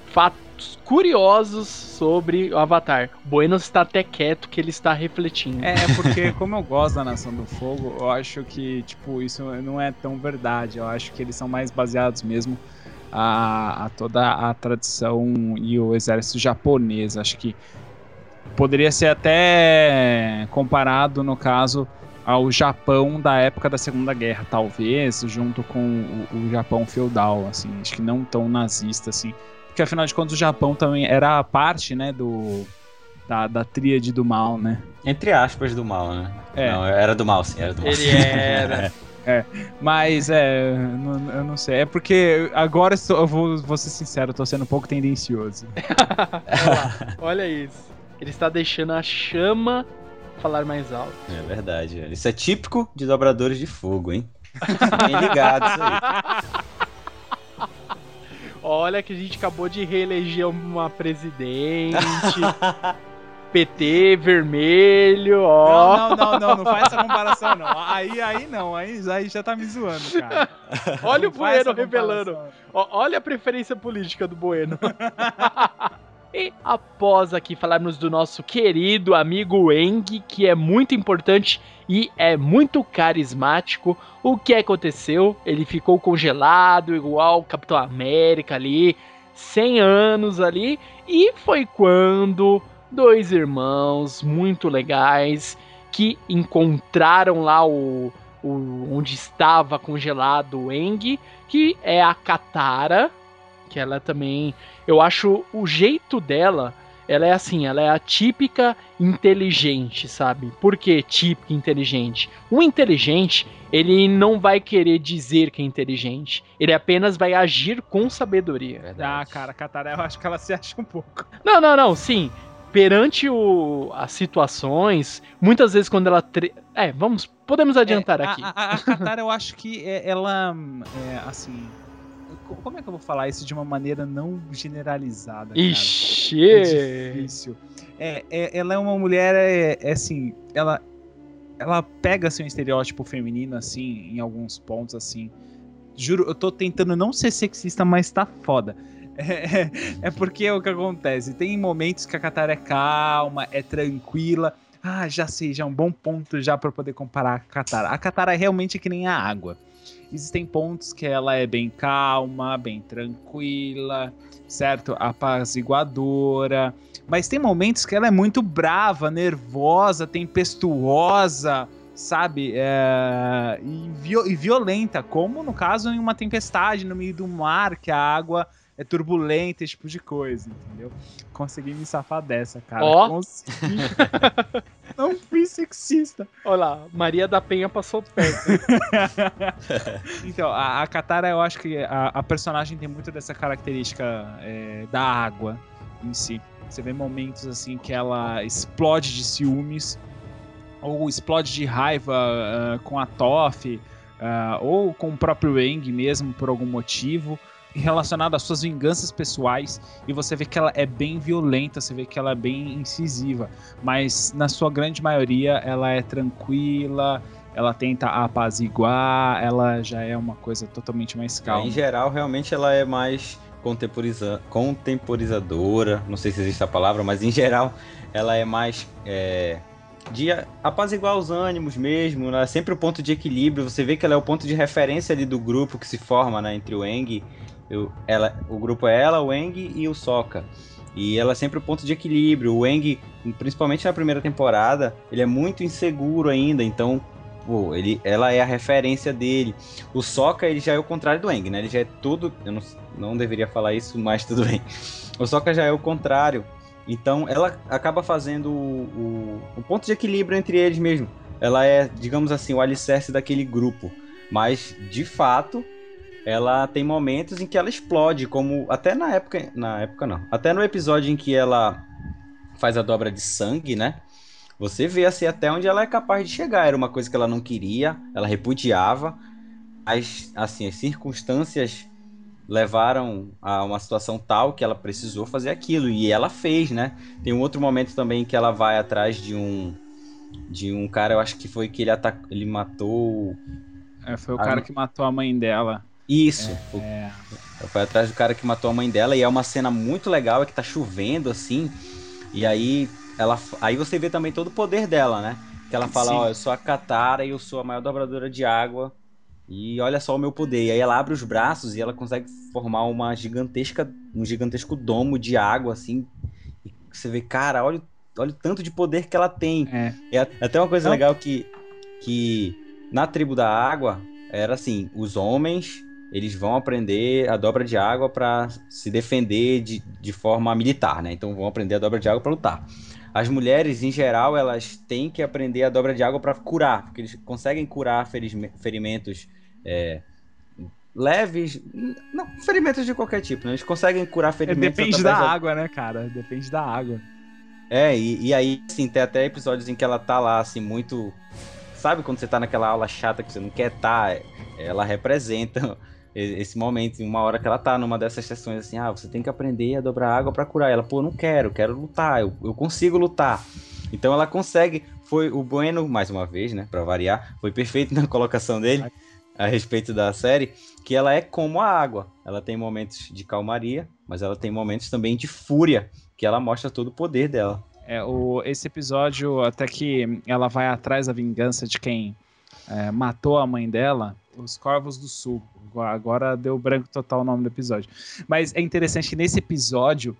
S1: fatos curiosos sobre o Avatar. O Bueno está até quieto que ele está refletindo.
S3: É, é porque como eu gosto da Nação do Fogo, eu acho que, tipo, isso não é tão verdade. Eu acho que eles são mais baseados mesmo a, a toda a tradição e o exército japonês. Acho que poderia ser até comparado, no caso, ao Japão da época da Segunda Guerra, talvez, junto com o, o Japão feudal, assim. Acho que não tão nazista, assim. Porque, afinal de contas, o Japão também era parte, né, do... Da, da tríade do mal, né?
S4: Entre aspas do mal, né?
S3: É.
S4: Não, era do mal, sim, era do mal.
S1: Ele era.
S3: Mas é, não- eu não sei. É porque agora eu sou- eu vou, vou ser sincero, eu tô sendo um pouco tendencioso.
S1: Olha olha isso. Ele está deixando a chama falar mais alto.
S4: É verdade. velho. Isso é típico de dobradores de fogo, hein? Fiquem ligados aí.
S1: Olha que a gente acabou de reeleger uma presidente. PT vermelho, ó.
S3: Não, não, não, não, não faz essa comparação, não. Aí, aí não, aí, aí já tá me zoando, cara.
S1: Olha o
S3: Não faz
S1: Bueno revelando. Ó, Olha a preferência política do Bueno. e após aqui falarmos do nosso querido amigo Eng, que é muito importante e é muito carismático, o que aconteceu? Ele ficou congelado, igual Capitão América ali, 100 anos ali, e foi quando dois irmãos muito legais que encontraram lá o, o onde estava congelado o Eng, que é a Katara, que ela também, eu acho o jeito dela, ela é assim, ela é a típica inteligente, sabe? Por que típica inteligente? O inteligente, ele não vai querer dizer que é inteligente, ele apenas vai agir com sabedoria.
S3: Ah, cara, a Katara, eu acho que ela se acha um pouco.
S1: Não, não, não, sim. Perante o, as situações, muitas vezes quando ela. tre- É, vamos. Podemos adiantar
S3: É,
S1: aqui.
S3: A, a, a Katara, eu acho que é- ela, é, assim... co- Como é que eu vou falar isso de uma maneira não generalizada, cara?
S1: Ixi!
S3: É difícil. É, é- ela é uma mulher, é, é assim, ela, ela pega assim, um estereótipo feminino, assim, em alguns pontos, assim. Juro, eu tô tentando não ser sexista, mas tá foda. É, é porque é o que acontece. Tem momentos que a Katara é calma, é tranquila. Ah, já sei, já é um bom ponto já pra poder comparar a Katara. A Katara é realmente que nem a água. Existem pontos que ela é bem calma, bem tranquila, certo? Apaziguadora. Mas tem momentos que ela é muito brava, nervosa, tempestuosa, sabe? É, E, e violenta, como no caso em uma tempestade no meio do mar, que a água é turbulenta, esse tipo de coisa, entendeu? Consegui me safar dessa, cara.
S1: Ó.
S3: Consegui. Não fui sexista.
S1: Olha lá, Maria da Penha passou perto.
S3: Então, a, a Katara, eu acho que a, a personagem tem muito dessa característica é, da água em si. Você vê momentos assim que ela explode de ciúmes, ou explode de raiva ah, com a Toph, ah, ou com o próprio Aang mesmo, por algum motivo, relacionado às suas vinganças pessoais. E você vê que ela é bem violenta, você vê que ela é bem incisiva. Mas na sua grande maioria, ela é tranquila, ela tenta apaziguar, ela já é uma coisa totalmente mais calma.
S4: Em geral, realmente ela é mais contemporiza... contemporizadora, não sei se existe a palavra, mas em geral ela é mais é, de apaziguar os ânimos mesmo, né? sempre o ponto de equilíbrio. Você vê que ela é o ponto de referência ali do grupo que se forma né, entre o Eng, o, ela, o grupo é ela, o Eng e o Sokka. E ela é sempre o ponto de equilíbrio. O Eng, principalmente na primeira temporada, ele é muito inseguro ainda, então pô, ele, ela é a referência dele. O Sokka, ele já é o contrário do Eng, né? Ele já é tudo. Eu não, não deveria falar isso, mas tudo bem. O Sokka já é o contrário. Então ela acaba fazendo o, o, o ponto de equilíbrio entre eles mesmo. Ela é, digamos assim, o alicerce daquele grupo. Mas, de fato, ela tem momentos em que ela explode, como até na época. Na época não. Até no episódio em que ela faz a dobra de sangue, né? você vê assim até onde ela é capaz de chegar. Era uma coisa que ela não queria, ela repudiava. As, assim, as circunstâncias levaram a uma situação tal que ela precisou fazer aquilo e ela fez, né? Tem um outro momento também que ela vai atrás de um de um cara, eu acho que foi que ele atacou, ele matou
S3: É, foi o
S4: Ah,
S3: cara que matou a mãe dela.
S4: Isso.
S3: É,
S4: Foi atrás do cara que matou a mãe dela e é uma cena muito legal, é que tá chovendo assim. E aí ela aí você vê também todo o poder dela, né? Que ela fala,
S3: Sim.
S4: ó, eu sou a Katara e eu sou a maior dobradora de água. E olha só o meu poder. E aí ela abre os braços e ela consegue formar uma gigantesca, um gigantesco domo de água assim. E você vê, cara, olha, o- olha o tanto de poder que ela tem.
S3: é.
S4: A- até uma coisa
S3: Não.
S4: legal que, que na tribo da água era assim, os homens eles vão aprender a dobra de água para se defender de, de forma militar, né? Então vão aprender a dobra de água para lutar. As mulheres, em geral, elas têm que aprender a dobra de água para curar, porque eles conseguem curar ferimentos é, leves, não, ferimentos de qualquer tipo, né? Eles conseguem curar
S3: É,
S4: ferimentos
S3: Depende da água, né, cara? Depende da água.
S4: é, e, e aí, assim, tem até episódios em que ela tá lá, assim, muito. Sabe quando você tá naquela aula chata que você não quer tá? Ela representa esse momento, em uma hora que ela tá numa dessas sessões, assim, ah, você tem que aprender a dobrar água pra curar. Ela, pô, não quero, quero lutar, eu, eu consigo lutar. Então ela consegue. Foi o Bueno, mais uma vez, né, pra variar, foi perfeito na colocação dele a respeito da série, que ela é como a água. Ela tem momentos de calmaria, mas ela tem momentos também de fúria, que ela mostra todo o poder dela.
S3: É, o, esse episódio, até que ela vai atrás da vingança de quem é, matou a mãe dela, os Corvos do Sul. Agora deu branco total o nome do episódio. Mas é interessante que nesse episódio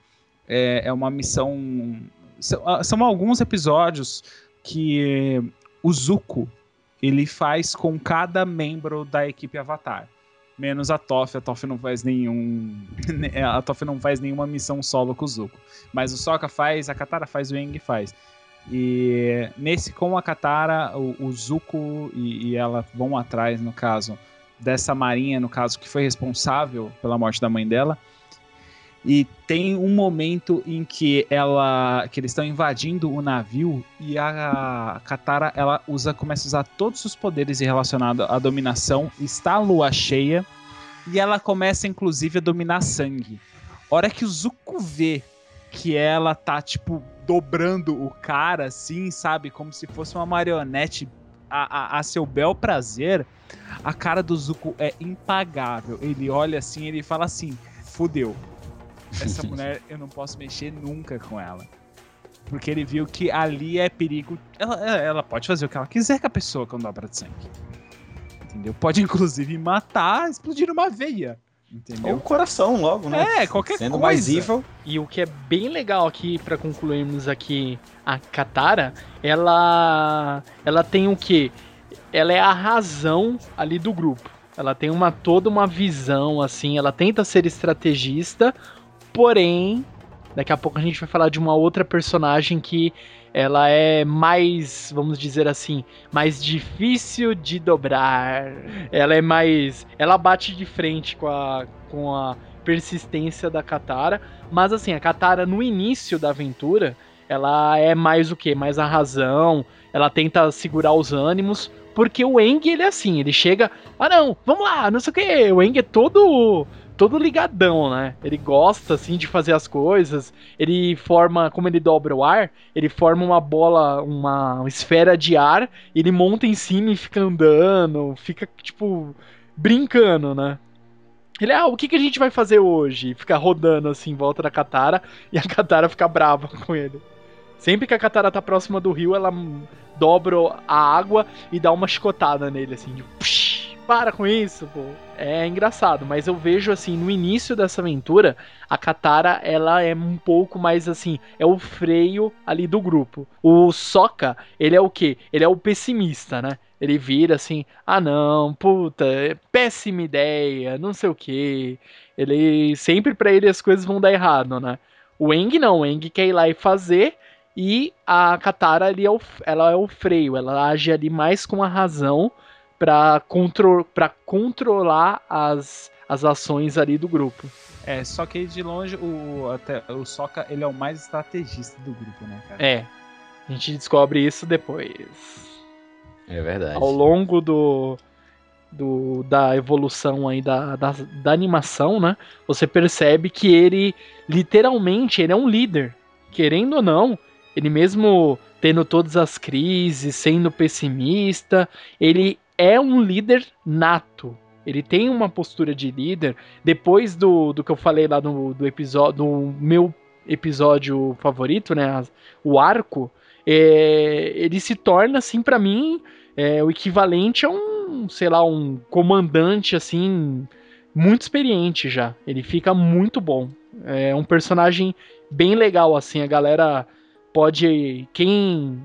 S3: é, é uma missão. São, ah, são alguns episódios que o Zuko ele faz com cada membro da equipe Avatar. Menos a Toph, a Toph não faz nenhum. A Toph não faz nenhuma missão solo com o Zuko. Mas o Sokka faz, a Katara faz, o Aang faz. E nesse, com a Katara, o, o Zuko e, e ela vão atrás, no caso, dessa marinha, no caso, que foi responsável pela morte da mãe dela. E tem um momento em que ela, que eles estão invadindo o navio e a Katara ela usa, começa a usar todos os poderes relacionados à dominação. Está a lua cheia e ela começa inclusive a dominar sangue. Hora que o Zuko vê que ela tá tipo dobrando o cara assim, sabe, como se fosse uma marionete a, a, a seu bel prazer, a cara do Zuko é impagável. Ele olha assim, ele fala assim: "Fudeu. Essa mulher eu não posso mexer nunca com ela." Porque ele viu que ali é perigo. Ela, ela pode fazer o que ela quiser com a pessoa com dobra de sangue. Entendeu? Pode inclusive matar, explodir uma veia. Entendeu?
S4: Ou o coração logo, né?
S3: É, qualquer
S4: Sendo
S3: coisa.
S4: mais evil.
S1: E o que é bem legal aqui, pra concluirmos aqui a Katara, ela ela tem o que? Ela é a razão ali do grupo. Ela tem uma toda uma visão assim, ela tenta ser estrategista, porém, daqui a pouco a gente vai falar de uma outra personagem que ela é mais, vamos dizer assim, mais difícil de dobrar. Ela é mais, ela bate de frente com a com a persistência da Katara, mas assim, a Katara no início da aventura, ela é mais o que? Mais a razão, ela tenta segurar os ânimos, porque o Eng, ele é assim, ele chega, ah não, vamos lá, não sei o que, o Eng é todo todo ligadão, né? Ele gosta assim de fazer as coisas. Ele forma, como ele dobra o ar, ele forma uma bola, uma esfera de ar, ele monta em cima e fica andando, fica tipo brincando, né? Ele, ah, o que, que a gente vai fazer hoje? Fica rodando assim em volta da Katara e a Katara fica brava com ele. Sempre que a Katara tá próxima do rio, ela dobra a água e dá uma chicotada nele, assim, de "Psh, para com isso, pô. É engraçado, mas eu vejo assim, no início dessa aventura, a Katara, ela é um pouco mais assim, é o freio ali do grupo. O Sokka, ele é o quê? Ele é o pessimista, né? Ele vira assim, ah não, puta, é péssima ideia, não sei o que. Ele sempre pra ele as coisas vão dar errado, né? O Eng não, o Eng quer ir lá e fazer e a Katara ali é o, ela é o freio, ela age ali mais com a razão pra, contro controlar as, as ações ali do grupo.
S3: É, só que de longe o, até, o Sokka ele é o mais estrategista do grupo, né, cara?
S1: É. A gente descobre isso depois.
S4: É verdade.
S1: Ao longo do, do da evolução aí da, da, da animação, né? Você percebe que ele, literalmente, ele é um líder. Querendo ou não, ele mesmo tendo todas as crises, sendo pessimista, ele é um líder nato. Ele tem uma postura de líder. Depois do, do que eu falei lá no do episódio, do meu episódio favorito, né? O arco, é, ele se torna, assim, pra mim, é, o equivalente a um, sei lá, um comandante, assim, muito experiente já. Ele fica muito bom. É um personagem bem legal, assim, a galera pode. Quem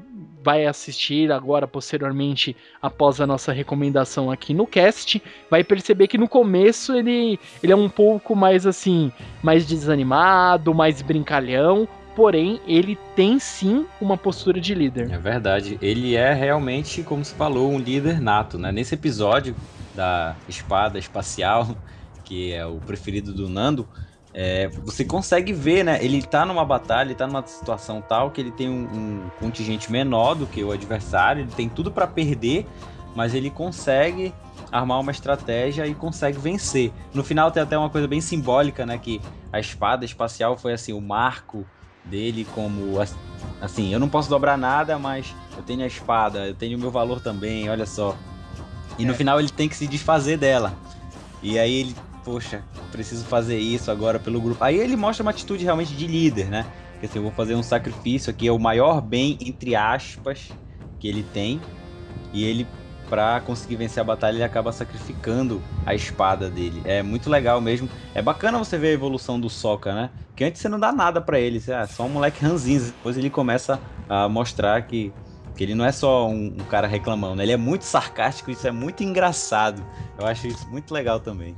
S1: vai assistir agora, posteriormente, após a nossa recomendação aqui no cast, vai perceber que no começo ele, ele é um pouco mais assim, mais desanimado, mais brincalhão, porém ele tem sim uma postura de líder.
S4: É verdade. Ele é realmente, como se falou, um líder nato, né? Nesse episódio da espada espacial, que é o preferido do Nando, é, você consegue ver, né? Ele tá numa batalha, ele tá numa situação tal que ele tem um, um contingente menor do que o adversário, ele tem tudo pra perder, mas ele consegue armar uma estratégia e consegue vencer. No final tem até uma coisa bem simbólica, né? Que a espada espacial foi assim, o marco dele como as- assim, eu não posso dobrar nada, mas eu tenho a espada, eu tenho o meu valor também, olha só. E no
S3: É.
S4: final ele tem que se desfazer dela. E aí ele, poxa, preciso fazer isso agora pelo grupo. Aí ele mostra uma atitude realmente de líder, né? Que assim, eu vou fazer um sacrifício aqui, é o maior bem, entre aspas, que ele tem. E ele, pra conseguir vencer a batalha, ele acaba sacrificando a espada dele. É muito legal mesmo. É bacana você ver a evolução do Sokka, né? Que antes você não dá nada pra ele, você é só um moleque ranzinza. Depois ele começa a mostrar que, que ele não é só um, um cara reclamando, né? ele é muito sarcástico, isso é muito engraçado. Eu acho isso muito legal também.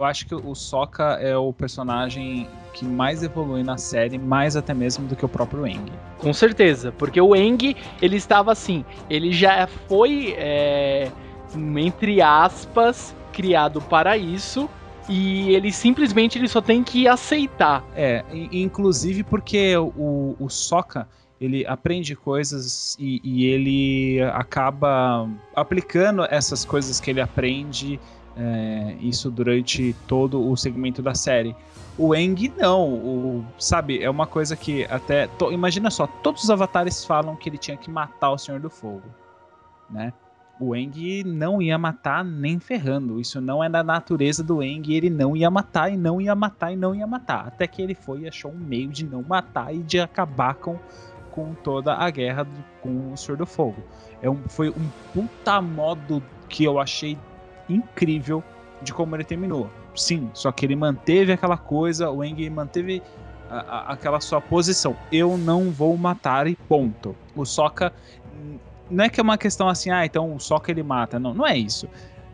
S3: Eu acho que o Sokka é o personagem que mais evolui na série, mais até mesmo do que o próprio Eng.
S1: Com certeza, porque o Eng, ele estava assim, ele já foi, é, entre aspas, criado para isso, e ele simplesmente ele só tem que aceitar.
S3: É, inclusive porque o, o Sokka, ele aprende coisas e, e ele acaba aplicando essas coisas que ele aprende, é, isso durante todo o segmento da série. O Eng não, o, sabe, é uma coisa que até. to- imagina só, todos os avatares falam que ele tinha que matar o Senhor do Fogo, né? O Eng não ia matar nem ferrando. Isso não é da natureza do Eng. Ele não ia matar e não ia matar e não ia matar. Até que ele foi e achou um meio de não matar e de acabar com, com toda a guerra do- com o Senhor do Fogo. É um, foi um puta modo que eu achei incrível de como ele terminou. Sim, só que ele manteve aquela coisa, o Eng manteve a- a- aquela sua posição. Eu não vou matar e ponto. O hum, não é que é uma questão assim, ah, então o Sokka ele mata. Não, não é isso.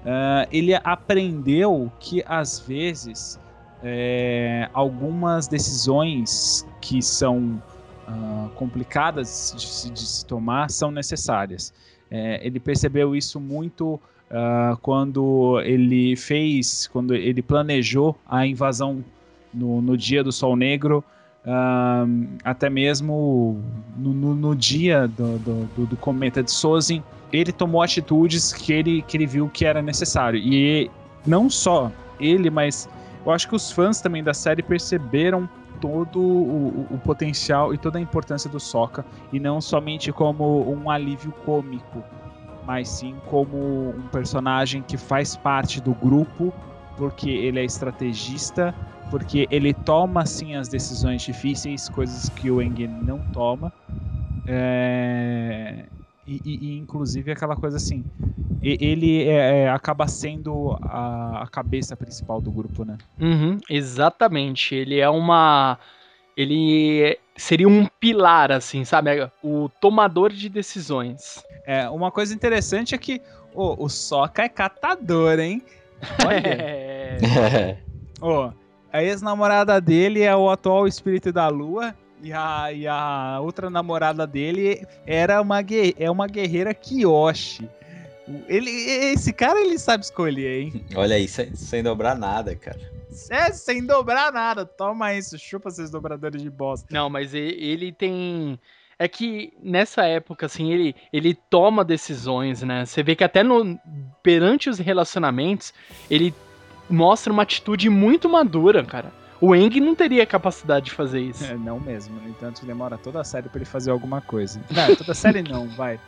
S3: Ah, ele aprendeu que às vezes é, algumas decisões que são ah, complicadas de se, de se tomar são necessárias. É, ele percebeu isso muito ah, quando ele fez, quando ele planejou a invasão no, no dia do Sol Negro, ah, até mesmo no, no- no dia do, do- do- cometa de Sozin, ele tomou atitudes que ele, que ele viu que era necessário. E não só ele, mas eu acho que os fãs também da série perceberam todo o, o- potencial e toda a importância do Sokka, e não somente como um alívio cômico, mas sim como um personagem que faz parte do grupo, porque ele é estrategista, porque ele toma sim as decisões difíceis, coisas que o Eng não toma. É, E, e- e, inclusive aquela coisa assim, ele é- é, acaba sendo a, a cabeça principal do grupo, né?
S1: Uhum, exatamente. Ele é uma. Ele seria um pilar, assim, sabe? O tomador de decisões.
S3: É, uma coisa interessante é que ô, o Sokka é catador, hein? Olha,
S1: É.
S3: ó, a ex-namorada dele é o atual espírito da lua e a, e a outra namorada dele era uma, é uma guerreira Kyoshi. Ele, esse cara ele sabe escolher, hein?
S4: Olha aí, sem, sem dobrar nada, cara.
S3: É, sem dobrar nada. Toma isso, chupa esses dobradores de bosta.
S1: Não, mas ele tem. é que nessa época, assim, ele, ele toma decisões, né? Você vê que até no, perante os relacionamentos, ele mostra uma atitude muito madura, cara. O Eng não teria capacidade de fazer isso.
S3: É, não mesmo. No entanto, demora toda a série pra ele fazer alguma coisa. Não, toda a série não, vai.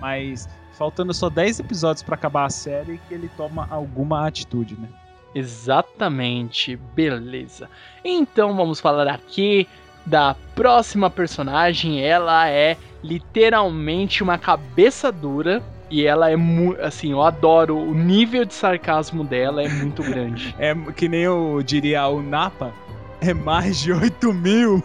S3: Mas faltando só 10 episódios pra acabar a série que ele toma alguma atitude, né?
S1: Exatamente, beleza. Então vamos falar aqui da próxima personagem. Ela é literalmente uma cabeça dura. E ela é muito. Assim, eu adoro. O nível de sarcasmo dela é muito grande.
S3: É que nem eu diria o Napa, é mais de 8 mil.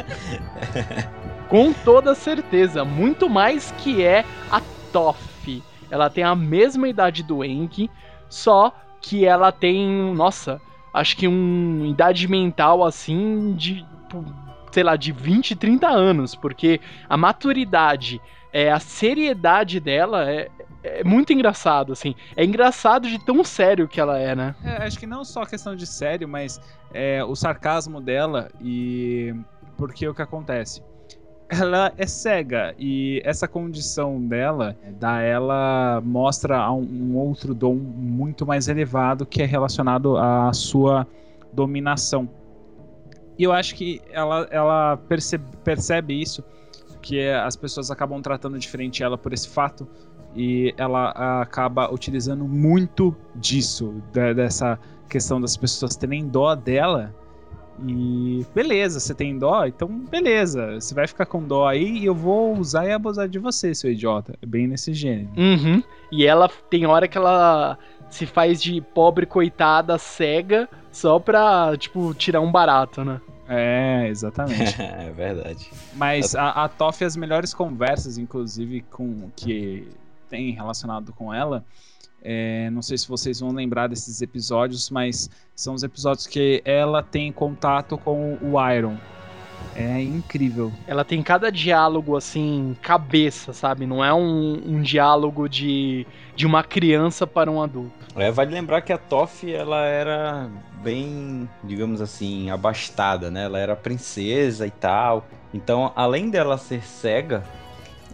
S1: Com toda certeza. Muito mais que é a Toff. Ela tem a mesma idade do Enki, só que ela tem. Nossa, acho que uma idade mental assim de. tipo, Sei lá, de 20, 30 anos, porque a maturidade, é, a seriedade dela é, é muito engraçado, assim. É engraçado de tão sério que ela é, né?
S3: É, acho que não só questão de sério, mas é, o sarcasmo dela e. Porque o que acontece? Ela é cega e essa condição dela, da ela mostra a um, um outro dom muito mais elevado que é relacionado à sua dominação. E eu acho que ela, ela percebe, percebe isso, que as pessoas acabam tratando diferente ela por esse fato e ela acaba utilizando muito disso, de- dessa questão das pessoas terem dó dela. E beleza, você tem dó, então beleza, você vai ficar com dó aí e eu vou usar e abusar de você, seu idiota. É bem nesse gênero.
S1: Uhum. E ela tem hora que ela se faz de pobre coitada cega só pra, tipo, tirar um barato, né?
S3: É, exatamente.
S4: é verdade.
S3: Mas a, a Toff, as melhores conversas, inclusive, com que tem relacionado com ela, é, não sei se vocês vão lembrar desses episódios, mas são os episódios que ela tem contato com o Iron. É incrível.
S1: Ela tem cada diálogo, assim, cabeça, sabe? Não é um, um diálogo de, de uma criança para um adulto.
S4: É, vale lembrar que a Toff, ela era bem, digamos assim, abastada, né? Ela era princesa e tal. Então, além dela ser cega,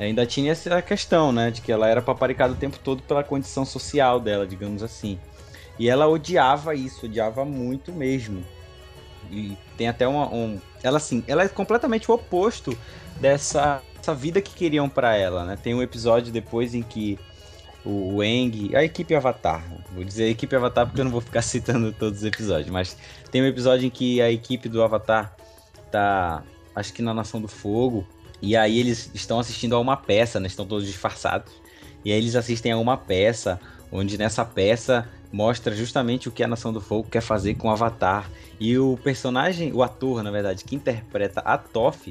S4: ainda tinha essa questão, né? De que ela era paparicada o tempo todo pela condição social dela, digamos assim. E ela odiava isso, odiava muito mesmo. E tem até uma, um... Ela, assim, ela é completamente o oposto dessa, vida que queriam pra ela, né? Tem um episódio depois em que o Wang, a equipe Avatar. Vou dizer equipe Avatar porque eu não vou ficar citando todos os episódios, mas tem um episódio em que a equipe do Avatar tá, acho que na Nação do Fogo, e aí eles estão assistindo a uma peça, né? Estão todos disfarçados. E aí eles assistem a uma peça, onde nessa peça mostra justamente o que a Nação do Fogo quer fazer com o Avatar. E o personagem, o ator, na verdade, que interpreta a Toph,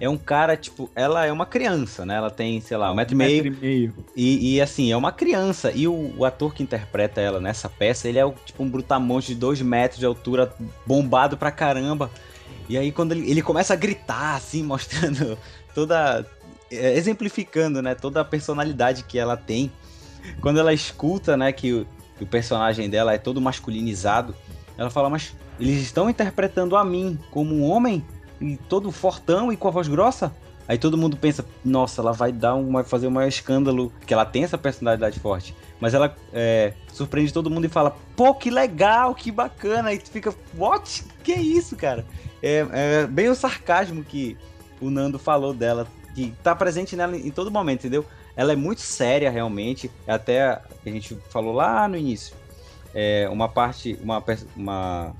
S4: é um cara, tipo, ela é uma criança, né? Ela tem, sei lá, um metro e meio.
S3: Metro e meio.
S4: E, e, assim, é uma criança. E o, o ator que interpreta ela nessa peça, ele é o, tipo um brutamonte de dois metros de altura, bombado pra caramba. E aí quando ele, ele começa a gritar, assim, mostrando toda. é, exemplificando, né, toda a personalidade que ela tem. Quando ela escuta, né, que o, que o personagem dela é todo masculinizado, ela fala, mas eles estão interpretando a mim como um homem? E todo fortão e com a voz grossa? Aí todo mundo pensa, nossa, ela vai dar um, vai fazer um maior escândalo, que ela tem essa personalidade forte. Mas ela é, surpreende todo mundo e fala, pô, que legal, que bacana. E tu fica, what? Que isso, cara? É, é bem o sarcasmo que o Nando falou dela, que tá presente nela em todo momento, entendeu? Ela é muito séria, realmente. Até a gente falou lá no início. É uma parte, uma, uma,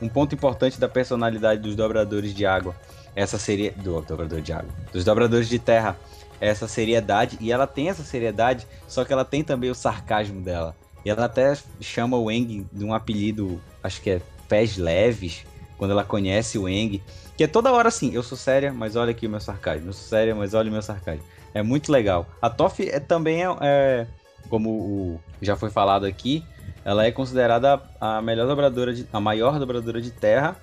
S4: um ponto importante da personalidade dos dobradores de água. Essa seria. Do dobrador de água. Dos dobradores de terra. Essa seriedade. E ela tem essa seriedade, só que ela tem também o sarcasmo dela. E ela até chama o Eng de um apelido, acho que é Pés Leves, quando ela conhece o Eng. Que é toda hora assim, eu sou séria, mas olha aqui o meu sarcasmo. Eu sou séria, mas olha o meu sarcasmo. É muito legal. A Toff é, também é, é, como o, já foi falado aqui, ela é considerada a melhor dobradora, de, a maior dobradora de terra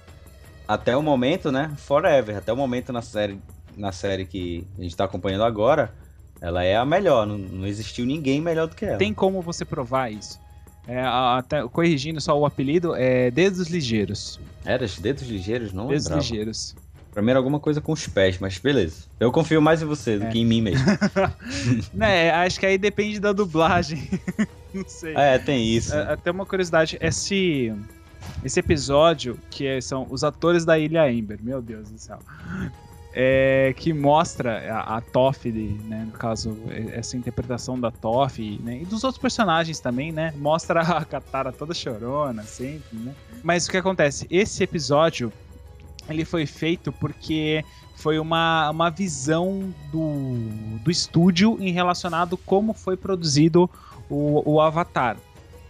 S4: até o momento, né? Forever. Até o momento na série, na série que a gente tá acompanhando agora, ela é a melhor. Não, não existiu ninguém melhor do que ela.
S3: Tem como você provar isso? É, até, corrigindo só o apelido, é Dedos Ligeiros.
S4: Era os dedos ligeiros, não
S3: Dedos
S4: lembrava.
S3: Ligeiros.
S4: Pra mim era alguma coisa com os pés, mas beleza. Eu confio mais em você do
S3: É.
S4: que em mim mesmo.
S3: né, acho que aí depende da dublagem. Não sei.
S4: é, tem isso.
S3: É, Até uma curiosidade, esse, esse episódio, que é- são os atores da Ilha Ember, meu Deus do céu, é, que mostra a, a Toph, né, no caso, essa interpretação da Toph, né, e dos outros personagens também, né, mostra a Katara toda chorona, sempre, né. Mas o que acontece, esse episódio, ele foi feito porque foi uma, uma visão do, do estúdio em relacionado como foi produzido o, o Avatar.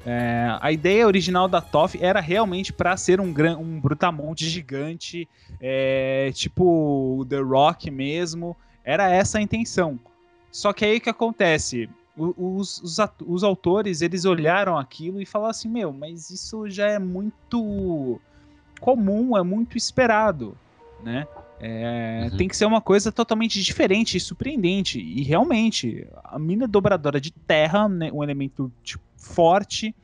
S3: É, a ideia original da Toph era realmente para ser um, gran, um brutamonte gigante, é, tipo The Rock mesmo. Era essa a intenção. Só que aí o que acontece? Os, os, os autores eles olharam aquilo e falaram assim: Meu, mas isso já é muito comum, é muito esperado, né? É,
S4: Uhum.
S3: Tem que ser uma coisa totalmente diferente e surpreendente. E realmente, a mina dobradora de terra, né, um elemento tipo, forte,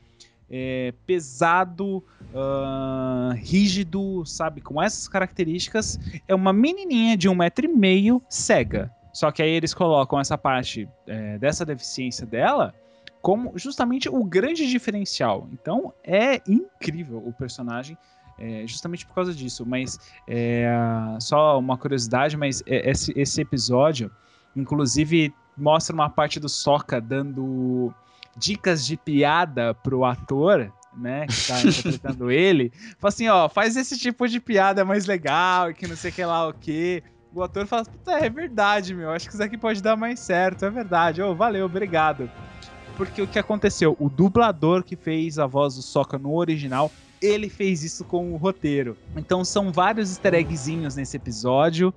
S3: é, pesado, ah, rígido, sabe? Com essas características, é uma menininha de um metro e meio cega. Só que aí eles colocam essa parte é, dessa deficiência dela como justamente o grande diferencial. Então é incrível o personagem. é, justamente por causa disso, mas é, só uma curiosidade, mas é, esse, esse episódio, inclusive, mostra uma parte do Soca dando dicas de piada pro ator, né, que tá interpretando ele. Fala assim, ó, faz esse tipo de piada mais legal, e que não sei o que lá o que. O ator fala, puta, é verdade, meu, acho que isso aqui pode dar mais certo, é verdade. Ô, valeu, obrigado. Porque o que aconteceu? O dublador que fez a voz do Soca no original ele fez isso com o roteiro. Então são vários easter eggzinhos nesse episódio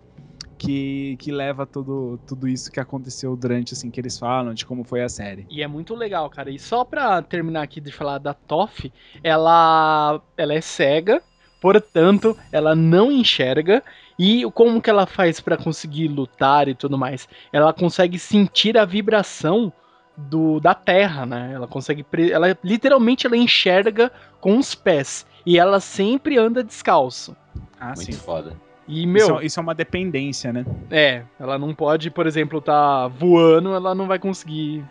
S3: que, que leva tudo, tudo isso que aconteceu durante, assim, que eles falam, de como foi a série.
S1: E é muito legal, cara. E só pra terminar aqui de falar da Toff, ela, ela é cega, portanto, ela não enxerga. E como que ela faz pra conseguir lutar e tudo mais? Ela consegue sentir a vibração do, da terra, né? Ela consegue. Ela literalmente ela enxerga com os pés. E ela sempre anda descalço.
S3: Ah,
S4: Muito
S3: sim.
S4: foda.
S1: E, meu,
S3: Isso, isso é uma dependência, né?
S1: é, ela não pode, por exemplo, tá voando, ela não vai conseguir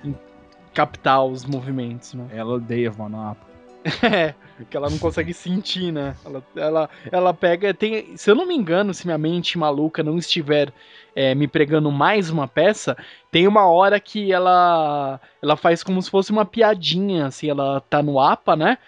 S1: captar os movimentos, né?
S3: Ela odeia voar no Apo.
S1: É, que ela não consegue sentir, né? Ela, ela, ela pega. Tem, se eu não me engano, se minha mente maluca não estiver é, me pregando mais uma peça, tem uma hora que ela ela faz como se fosse uma piadinha, assim, ela tá no APA, né?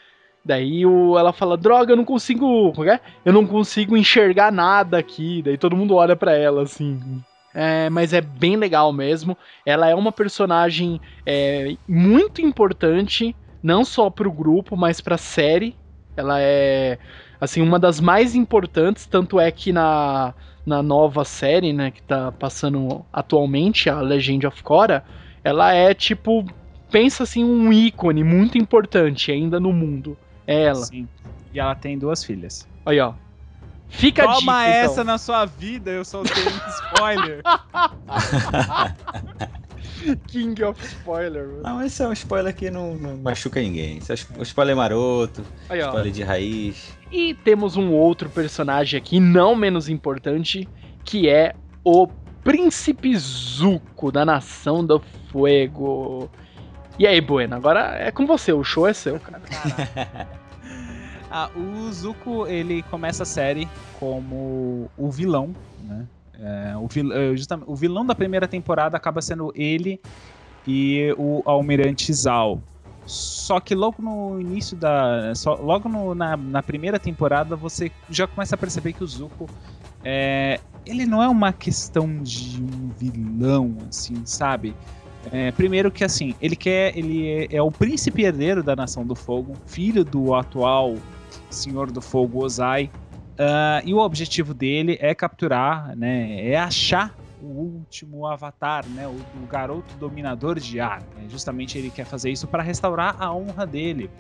S1: Daí o, ela fala, droga, eu não consigo. é é? Eu não consigo enxergar nada aqui. Daí todo mundo olha pra ela, assim. É, mas é bem legal mesmo. Ela é uma personagem é, muito importante não só pro grupo, mas pra série. Ela é, assim, uma das mais importantes, tanto é que na, na nova série, né, que tá passando atualmente, a Legend of Korra, ela é, tipo, pensa assim, um ícone muito importante ainda no mundo. É ela.
S3: Sim. E ela tem duas filhas.
S1: Aí, ó. Fica a
S3: Toma
S1: dica,
S3: essa
S1: então.
S3: na sua vida, eu soltei um spoiler.
S1: King of Spoiler. mano.
S4: Não, esse é um spoiler que não, não machuca ninguém. Esse é um spoiler maroto,
S1: Aí, ó.
S4: spoiler de raiz.
S1: E temos um outro personagem aqui, não menos importante, que é o Príncipe Zuko da Nação do Fuego. E aí, Bueno, agora é com você, o show é seu, cara.
S3: Ah, o Zuko, ele começa a série como o vilão, né? É, o, vil, é, o vilão da primeira temporada acaba sendo ele e o Almirante Zal. Só que logo no início da. só- logo no- na, na primeira temporada você já começa a perceber que o Zuko é, ele não é uma questão de um vilão, assim, sabe? É, primeiro que assim, ele quer. Ele é, é o príncipe herdeiro da Nação do Fogo, filho do atual Senhor do Fogo Ozai. ah, e o objetivo dele é capturar, né? É achar o último avatar, né? O, o garoto dominador de ar. né, justamente ele quer fazer isso para restaurar a honra dele.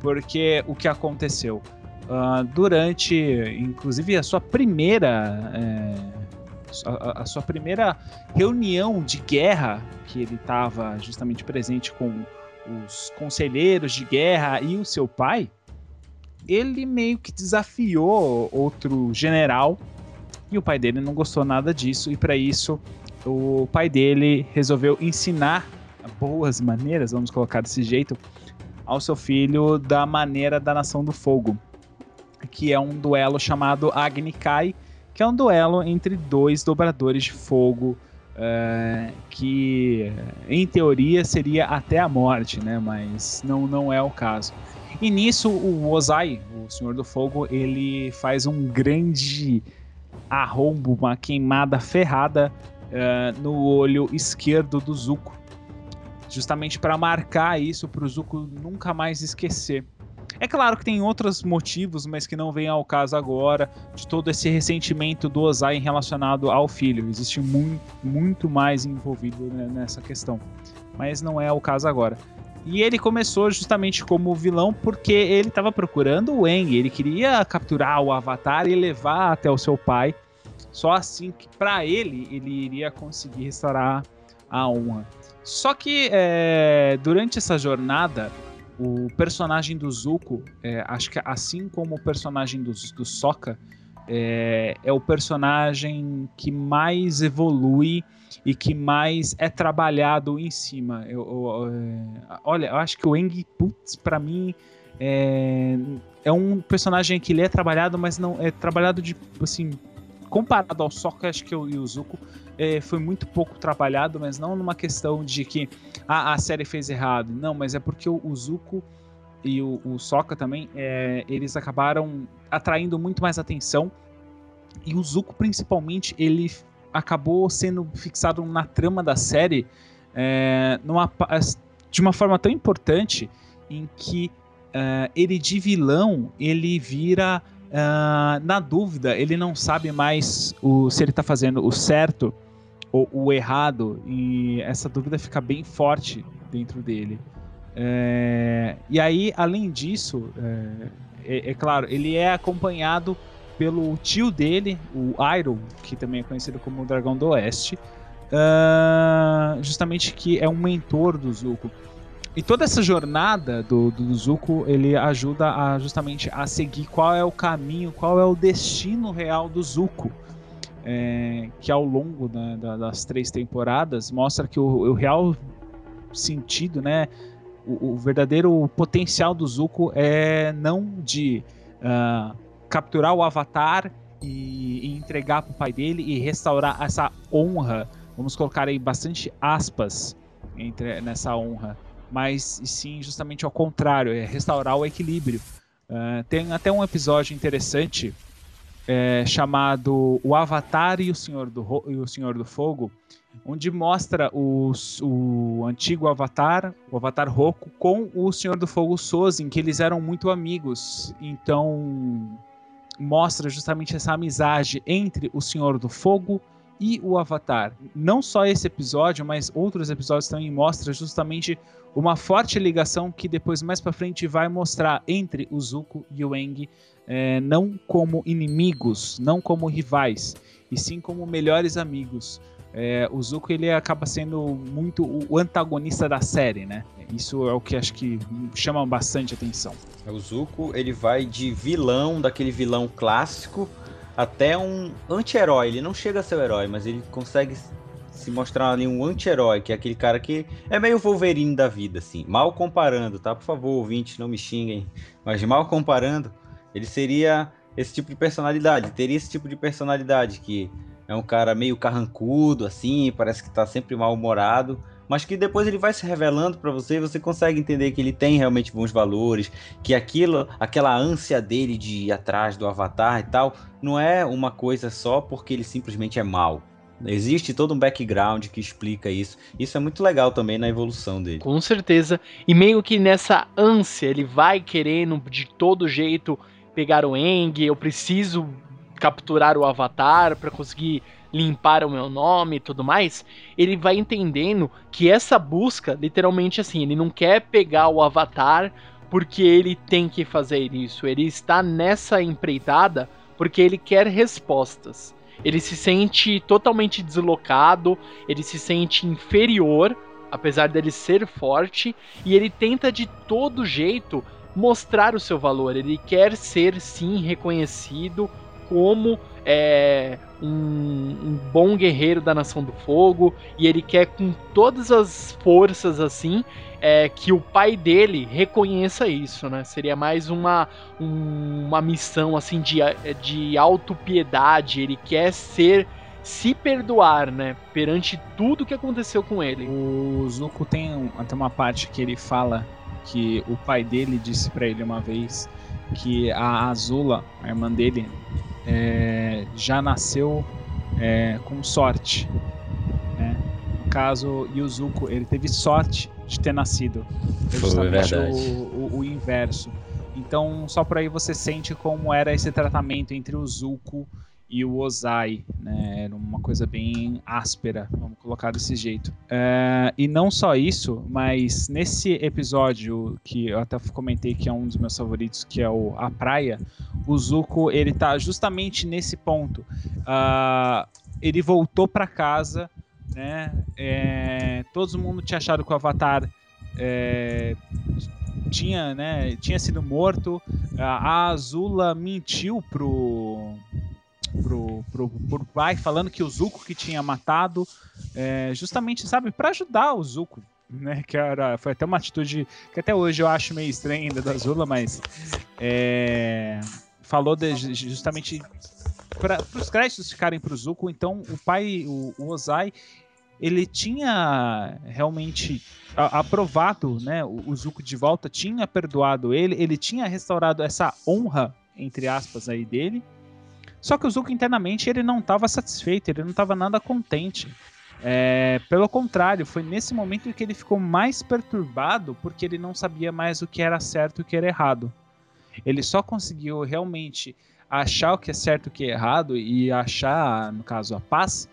S3: Porque o que aconteceu? Ah, durante, inclusive, a sua primeira. é, a, sua primeira reunião de guerra, que ele estava justamente presente com os conselheiros de guerra e o seu pai, ele meio que desafiou outro general E o pai dele não gostou nada disso, e para isso o pai dele resolveu ensinar boas maneiras, vamos colocar desse jeito, ao seu filho da maneira da Nação do Fogo, que é um duelo chamado Agni Kai, que é um duelo entre dois dobradores de fogo, eh, que em teoria seria até a morte, né? Mas não, não é o caso. E nisso o Ozai, o Senhor do Fogo, ele faz um grande arrombo, uma queimada ferrada eh, no olho esquerdo do Zuko, justamente para marcar isso para o Zuko nunca mais esquecer. É claro que tem outros motivos, mas que não vem ao caso agora, de todo esse ressentimento do Ozai relacionado ao filho. Existe muito, muito mais envolvido né, nessa questão. Mas não é o caso agora. E ele começou justamente como vilão porque ele estava procurando o Aang. Ele queria capturar o Avatar e levar até o seu pai. Só assim que, para ele, ele iria conseguir restaurar a honra. Só que é, durante essa jornada, o personagem do Zuko, é, acho que assim como o personagem do, do Sokka, é, é o personagem que mais evolui e que mais é trabalhado em cima. Eu, eu, é, olha, eu acho que o Eng, putz, pra mim, é, é um personagem que ele é trabalhado, mas não é trabalhado de, assim, comparado ao acho que o, Zuko, é, foi muito pouco trabalhado, mas não numa questão de que ah, a série fez errado. Não, mas é porque o, o Zuko e o, o Sokka também, é, eles acabaram atraindo muito mais atenção. E o Zuko, principalmente, ele acabou sendo fixado na trama da série é, numa, de uma forma tão importante em que é, ele de vilão, ele vira ah, na dúvida, ele não sabe mais o, se ele tá fazendo o certo ou o errado, e essa dúvida fica bem forte dentro dele. É, e aí, além disso, é, é- é claro, ele é acompanhado pelo tio dele, o Iroh, que também é conhecido como o Dragão do Oeste, ah, justamente que é um mentor do Zuko. E toda essa jornada do, do Zuko, ele ajuda a justamente a seguir qual é o caminho, qual é o destino real do Zuko. É, que ao longo da- da- das três temporadas mostra que o, o real sentido, né, o, o verdadeiro potencial do Zuko é não de ah, capturar o Avatar e, e entregar para o pai dele e restaurar essa honra. Vamos colocar aí bastante aspas entre nessa honra, mas sim justamente ao contrário, é restaurar o equilíbrio. Ah, tem até um episódio interessante é, chamado O Avatar e o Senhor do, e o Senhor do Fogo, onde mostra os- o antigo Avatar, o Avatar Roku, com o Senhor do Fogo Sozin, que eles eram muito amigos. Então mostra justamente essa amizade entre o Senhor do Fogo e o Avatar. Não só esse episódio, mas outros episódios também mostram justamente uma forte ligação que depois mais pra frente vai mostrar entre o Zuko e o Aang, é, não como inimigos, não como rivais, e sim como melhores amigos. É, o Zuko ele acaba sendo muito o antagonista da série, né? Isso é o que acho que chama bastante atenção.
S4: O Zuko, ele vai de vilão, daquele vilão clássico, até um anti-herói. Ele não chega a ser o herói, mas ele consegue se mostrar ali um anti-herói, que é aquele cara que é meio Wolverine da vida, assim. Mal comparando, tá? Por favor, ouvintes, não me xinguem. Mas mal comparando, ele seria esse tipo de personalidade. Teria esse tipo de personalidade, que é um cara meio carrancudo, assim, parece que tá sempre mal-humorado. Mas que depois ele vai se revelando pra você e você consegue entender que ele tem realmente bons valores, que aquilo, aquela ânsia dele de ir atrás do Avatar e tal, não é uma coisa só porque ele simplesmente é mal. Existe todo um background que explica isso. Isso é muito legal também na evolução dele.
S1: Com certeza. E meio que nessa ânsia, ele vai querendo de todo jeito pegar o Eng, eu preciso capturar o Avatar para conseguir limpar o meu nome e tudo mais. Ele vai entendendo que essa busca, literalmente assim, ele não quer pegar o Avatar porque ele tem que fazer isso. Ele está nessa empreitada porque ele quer respostas. Ele se sente totalmente deslocado, ele se sente inferior apesar dele ser forte, e ele tenta de todo jeito mostrar o seu valor. Ele quer ser sim reconhecido como é um, um bom guerreiro da Nação do Fogo e ele quer com todas as forças assim é, que o pai dele reconheça isso, né? Seria mais uma, um- uma missão assim de, de autopiedade. Ele quer ser se perdoar, né? Perante tudo que aconteceu com ele.
S3: O Zuko tem até uma parte que ele fala que o pai dele disse pra ele uma vez que a Azula, a irmã dele, é, já nasceu é, com sorte. Né? No caso, e o Zuko, ele teve sorte de ter nascido. É justamente o, o- o inverso. Então, só por aí você sente como era esse tratamento entre o Zuko e o Ozai, né? Era uma coisa bem áspera, vamos colocar desse jeito. É, e não só isso, mas nesse episódio que eu até comentei que é um dos meus favoritos, que é o A Praia, o Zuko, ele tá justamente nesse ponto. Ah, ele voltou pra casa, né? É, todo mundo tinha achado que o Avatar é, tinha, né, tinha sido morto. A Azula mentiu pro pro, pro, pro pai, falando que o Zuko que tinha matado, é, justamente, sabe, para ajudar o Zuko, né, que era, foi até uma atitude que até hoje eu acho meio estranha ainda da Azula, mas é, falou de- justamente para os créditos ficarem pro Zuko, então o pai, o, o Ozai, ele tinha realmente aprovado, né, o, o Zuko de volta, tinha perdoado ele, ele tinha restaurado essa honra, entre aspas, aí dele, só que o Zuko internamente ele não estava satisfeito, ele não estava nada contente. É, pelo contrário, foi nesse momento que ele ficou mais perturbado porque ele não sabia mais o que era certo e o que era errado. Ele só conseguiu realmente achar o que é certo e o que é errado e achar, no caso, a paz,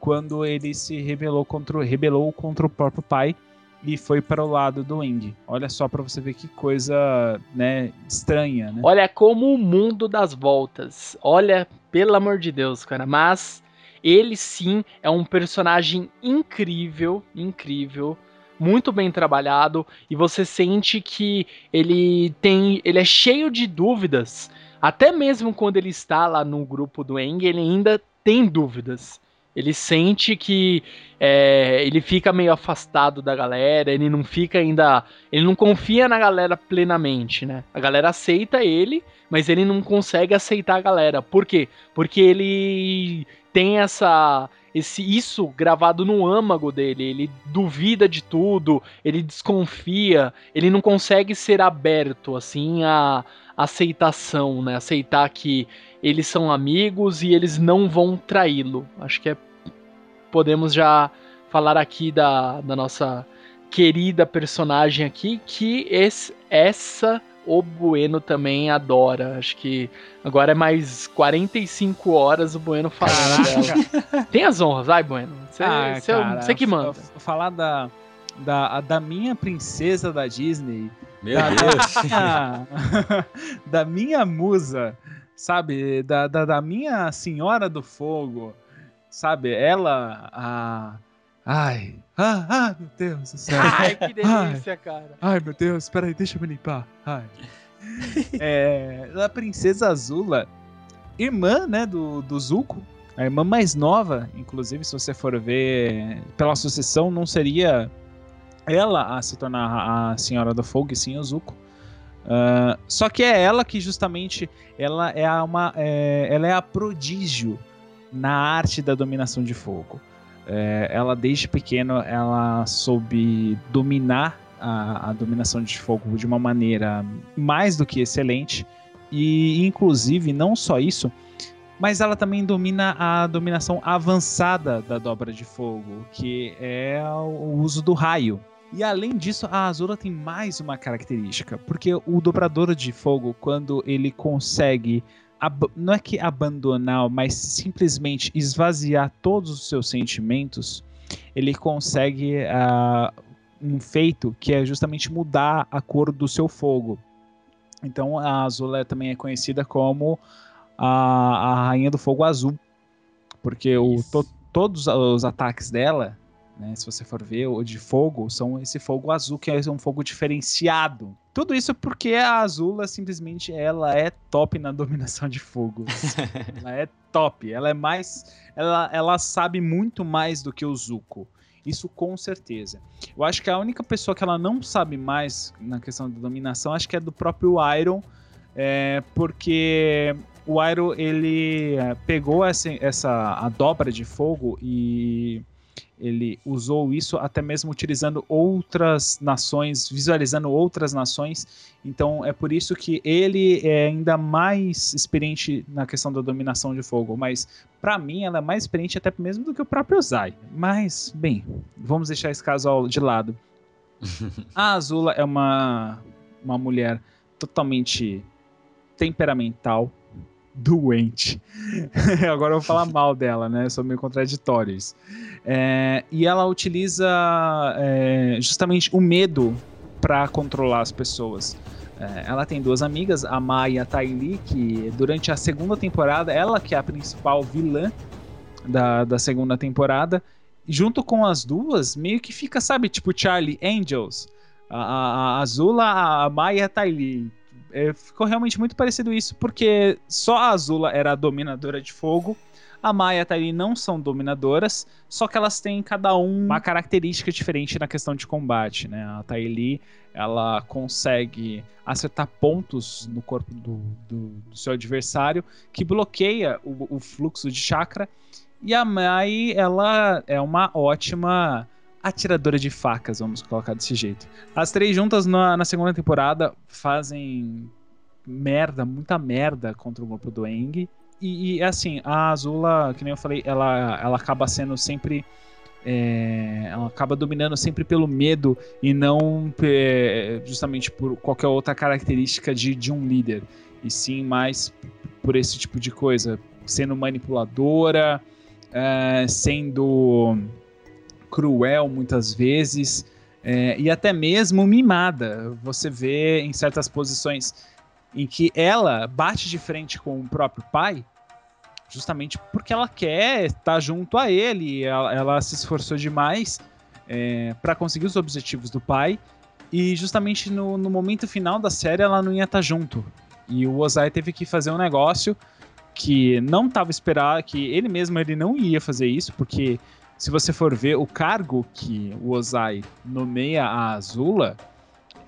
S3: quando ele se rebelou contra, rebelou contra o próprio pai e foi para o lado do Eng. Olha só para você ver que coisa, né, estranha, né?
S1: Olha como o mundo das voltas. Olha, pelo amor de Deus, cara. Mas ele sim é um personagem incrível, incrível, muito bem trabalhado e você sente que ele tem, ele é cheio de dúvidas. Até mesmo quando ele está lá no grupo do Eng, ele ainda tem dúvidas. Ele sente que é, ele fica meio afastado da galera, ele não fica ainda. Ele não confia na galera plenamente, né? A galera aceita ele, mas ele não consegue aceitar a galera. Por quê? Porque ele tem essa. Esse, isso gravado no âmago dele, ele duvida de tudo, ele desconfia, ele não consegue ser aberto assim a aceitação, né? Aceitar que eles são amigos e eles não vão traí-lo. Acho que é podemos já falar aqui da, da nossa querida personagem aqui, que esse, essa o Bueno também adora. Acho que agora é mais 45 horas o Bueno falando dela. Tem as honras, vai, Bueno. Você
S3: Ah,
S1: é o-
S3: cara,
S1: você que manda.
S3: Falar da, da, da minha princesa da Disney,
S4: Meu
S3: da,
S4: Deus.
S3: da minha, da minha musa, sabe? Da, da, da minha senhora do fogo, sabe? Ela, a. Ai, ah, ah, meu Deus do céu.
S1: Ai, que delícia, cara.
S3: Ai, meu Deus, peraí, deixa eu me limpar. Ai. é, a princesa Azula, irmã, né, do, do Zuko, a irmã mais nova, inclusive, se você for ver pela sucessão, não seria ela a se tornar a Senhora do Fogo, e sim o Zuko. Ah, só que é ela que justamente ela é a uma é, ela é a prodígio na arte da dominação de fogo. É, ela desde pequeno ela soube dominar a, a dominação de fogo de uma maneira mais do que excelente e inclusive não só isso, mas ela também domina a dominação avançada da dobra de fogo, que é o uso do raio. E além disso, a Azula tem mais uma característica, porque o dobrador de fogo, quando ele consegue não é que abandonar, mas simplesmente esvaziar todos os seus sentimentos, ele consegue ah, um feito que é justamente mudar a cor do seu fogo. Então a Azula também é conhecida como a, a Rainha do Fogo Azul, porque o, to- todos os ataques dela né? Se você for ver, o de fogo, são esse fogo azul, que é um fogo diferenciado. Tudo isso porque a Azula simplesmente ela é top na dominação de fogo. ela é top. Ela é mais. Ela, ela sabe muito mais do que o Zuko. Isso com certeza. Eu acho que a única pessoa que ela não sabe mais na questão da dominação, acho que é do próprio Iron, é, porque o Iron ele é, pegou essa, essa a dobra de fogo e ele usou isso até mesmo utilizando outras nações, visualizando outras nações. Então é por isso que ele é ainda mais experiente na questão da dominação de fogo. Mas para mim ela é mais experiente até mesmo do que o próprio Zai. Mas bem, vamos deixar esse caso de lado. A Azula é uma uma mulher totalmente temperamental, doente. Agora eu vou falar mal dela, né? Sou meio contraditório isso. É, e ela utiliza é, justamente o medo para controlar as pessoas. É, ela tem duas amigas, a Mai e a Ty Lee, que durante a segunda temporada, ela que é a principal vilã da, da segunda temporada, junto com as duas, meio que fica, sabe, tipo Charlie Angels, a, a, a Azula, a Mai e a Ty Lee. É, ficou realmente muito parecido isso, porque só a Azula era a dominadora de fogo, a Mai e a Lee não são dominadoras, só que elas têm cada um uma característica diferente na questão de combate, né? A Lee, ela consegue acertar pontos no corpo do, do, do seu adversário, que bloqueia o, o fluxo de chakra, e a Mai, ela é uma ótima atiradora de facas, vamos colocar desse jeito. As três juntas na, na segunda temporada fazem merda, muita merda contra o grupo do Eng. E, e, assim, a Azula, que nem eu falei, ela, ela acaba sendo sempre. é, ela acaba dominando sempre pelo medo e não é, justamente por qualquer outra característica de, de um líder. E sim mais por esse tipo de coisa. Sendo manipuladora, é, sendo cruel muitas vezes é, e até mesmo mimada. Você vê em certas posições em que ela bate de frente com o próprio pai, justamente porque ela quer estar junto a ele. Ela, ela se esforçou demais é, para conseguir os objetivos do pai e justamente no, no momento final da série ela não ia estar junto. E o Ozai teve que fazer um negócio que não estava esperado, que ele mesmo ele não ia fazer isso, porque se você for ver o cargo que o Ozai nomeia a Azula,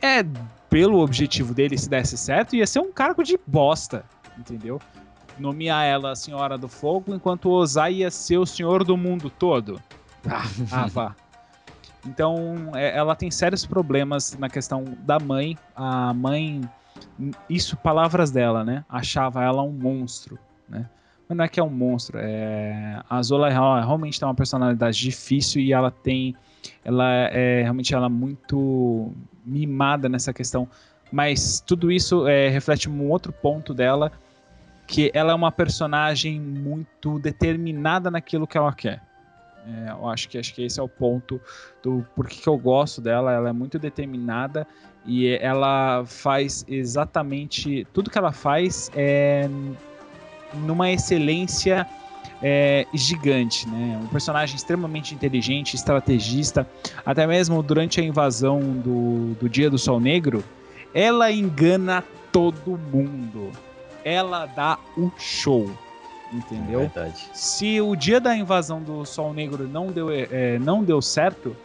S3: é pelo objetivo dele, se desse certo, ia ser um cargo de bosta, entendeu? Nomear ela a Senhora do Fogo, enquanto o Ozai ia ser o Senhor do Mundo todo. Ah, ah vá. Então, é, ela tem sérios problemas na questão da mãe. A mãe, isso palavras dela, né? Achava ela um monstro, né? Mas não é que é um monstro. É... A Zola realmente tem uma personalidade difícil e ela tem. Ela é realmente ela é muito mimada nessa questão. Mas tudo isso é, reflete um outro ponto dela, que ela é uma personagem muito determinada naquilo que ela quer. É, eu acho que, acho que esse é o ponto do porquê que eu gosto dela. Ela é muito determinada e ela faz exatamente tudo que ela faz é numa excelência é, gigante, né? Um personagem extremamente inteligente, estrategista. Até mesmo durante a invasão do, do Dia do Sol Negro, ela engana todo mundo. Ela dá o show, entendeu?
S4: Verdade.
S3: Se o dia da invasão do Sol Negro não deu, é, não deu certo,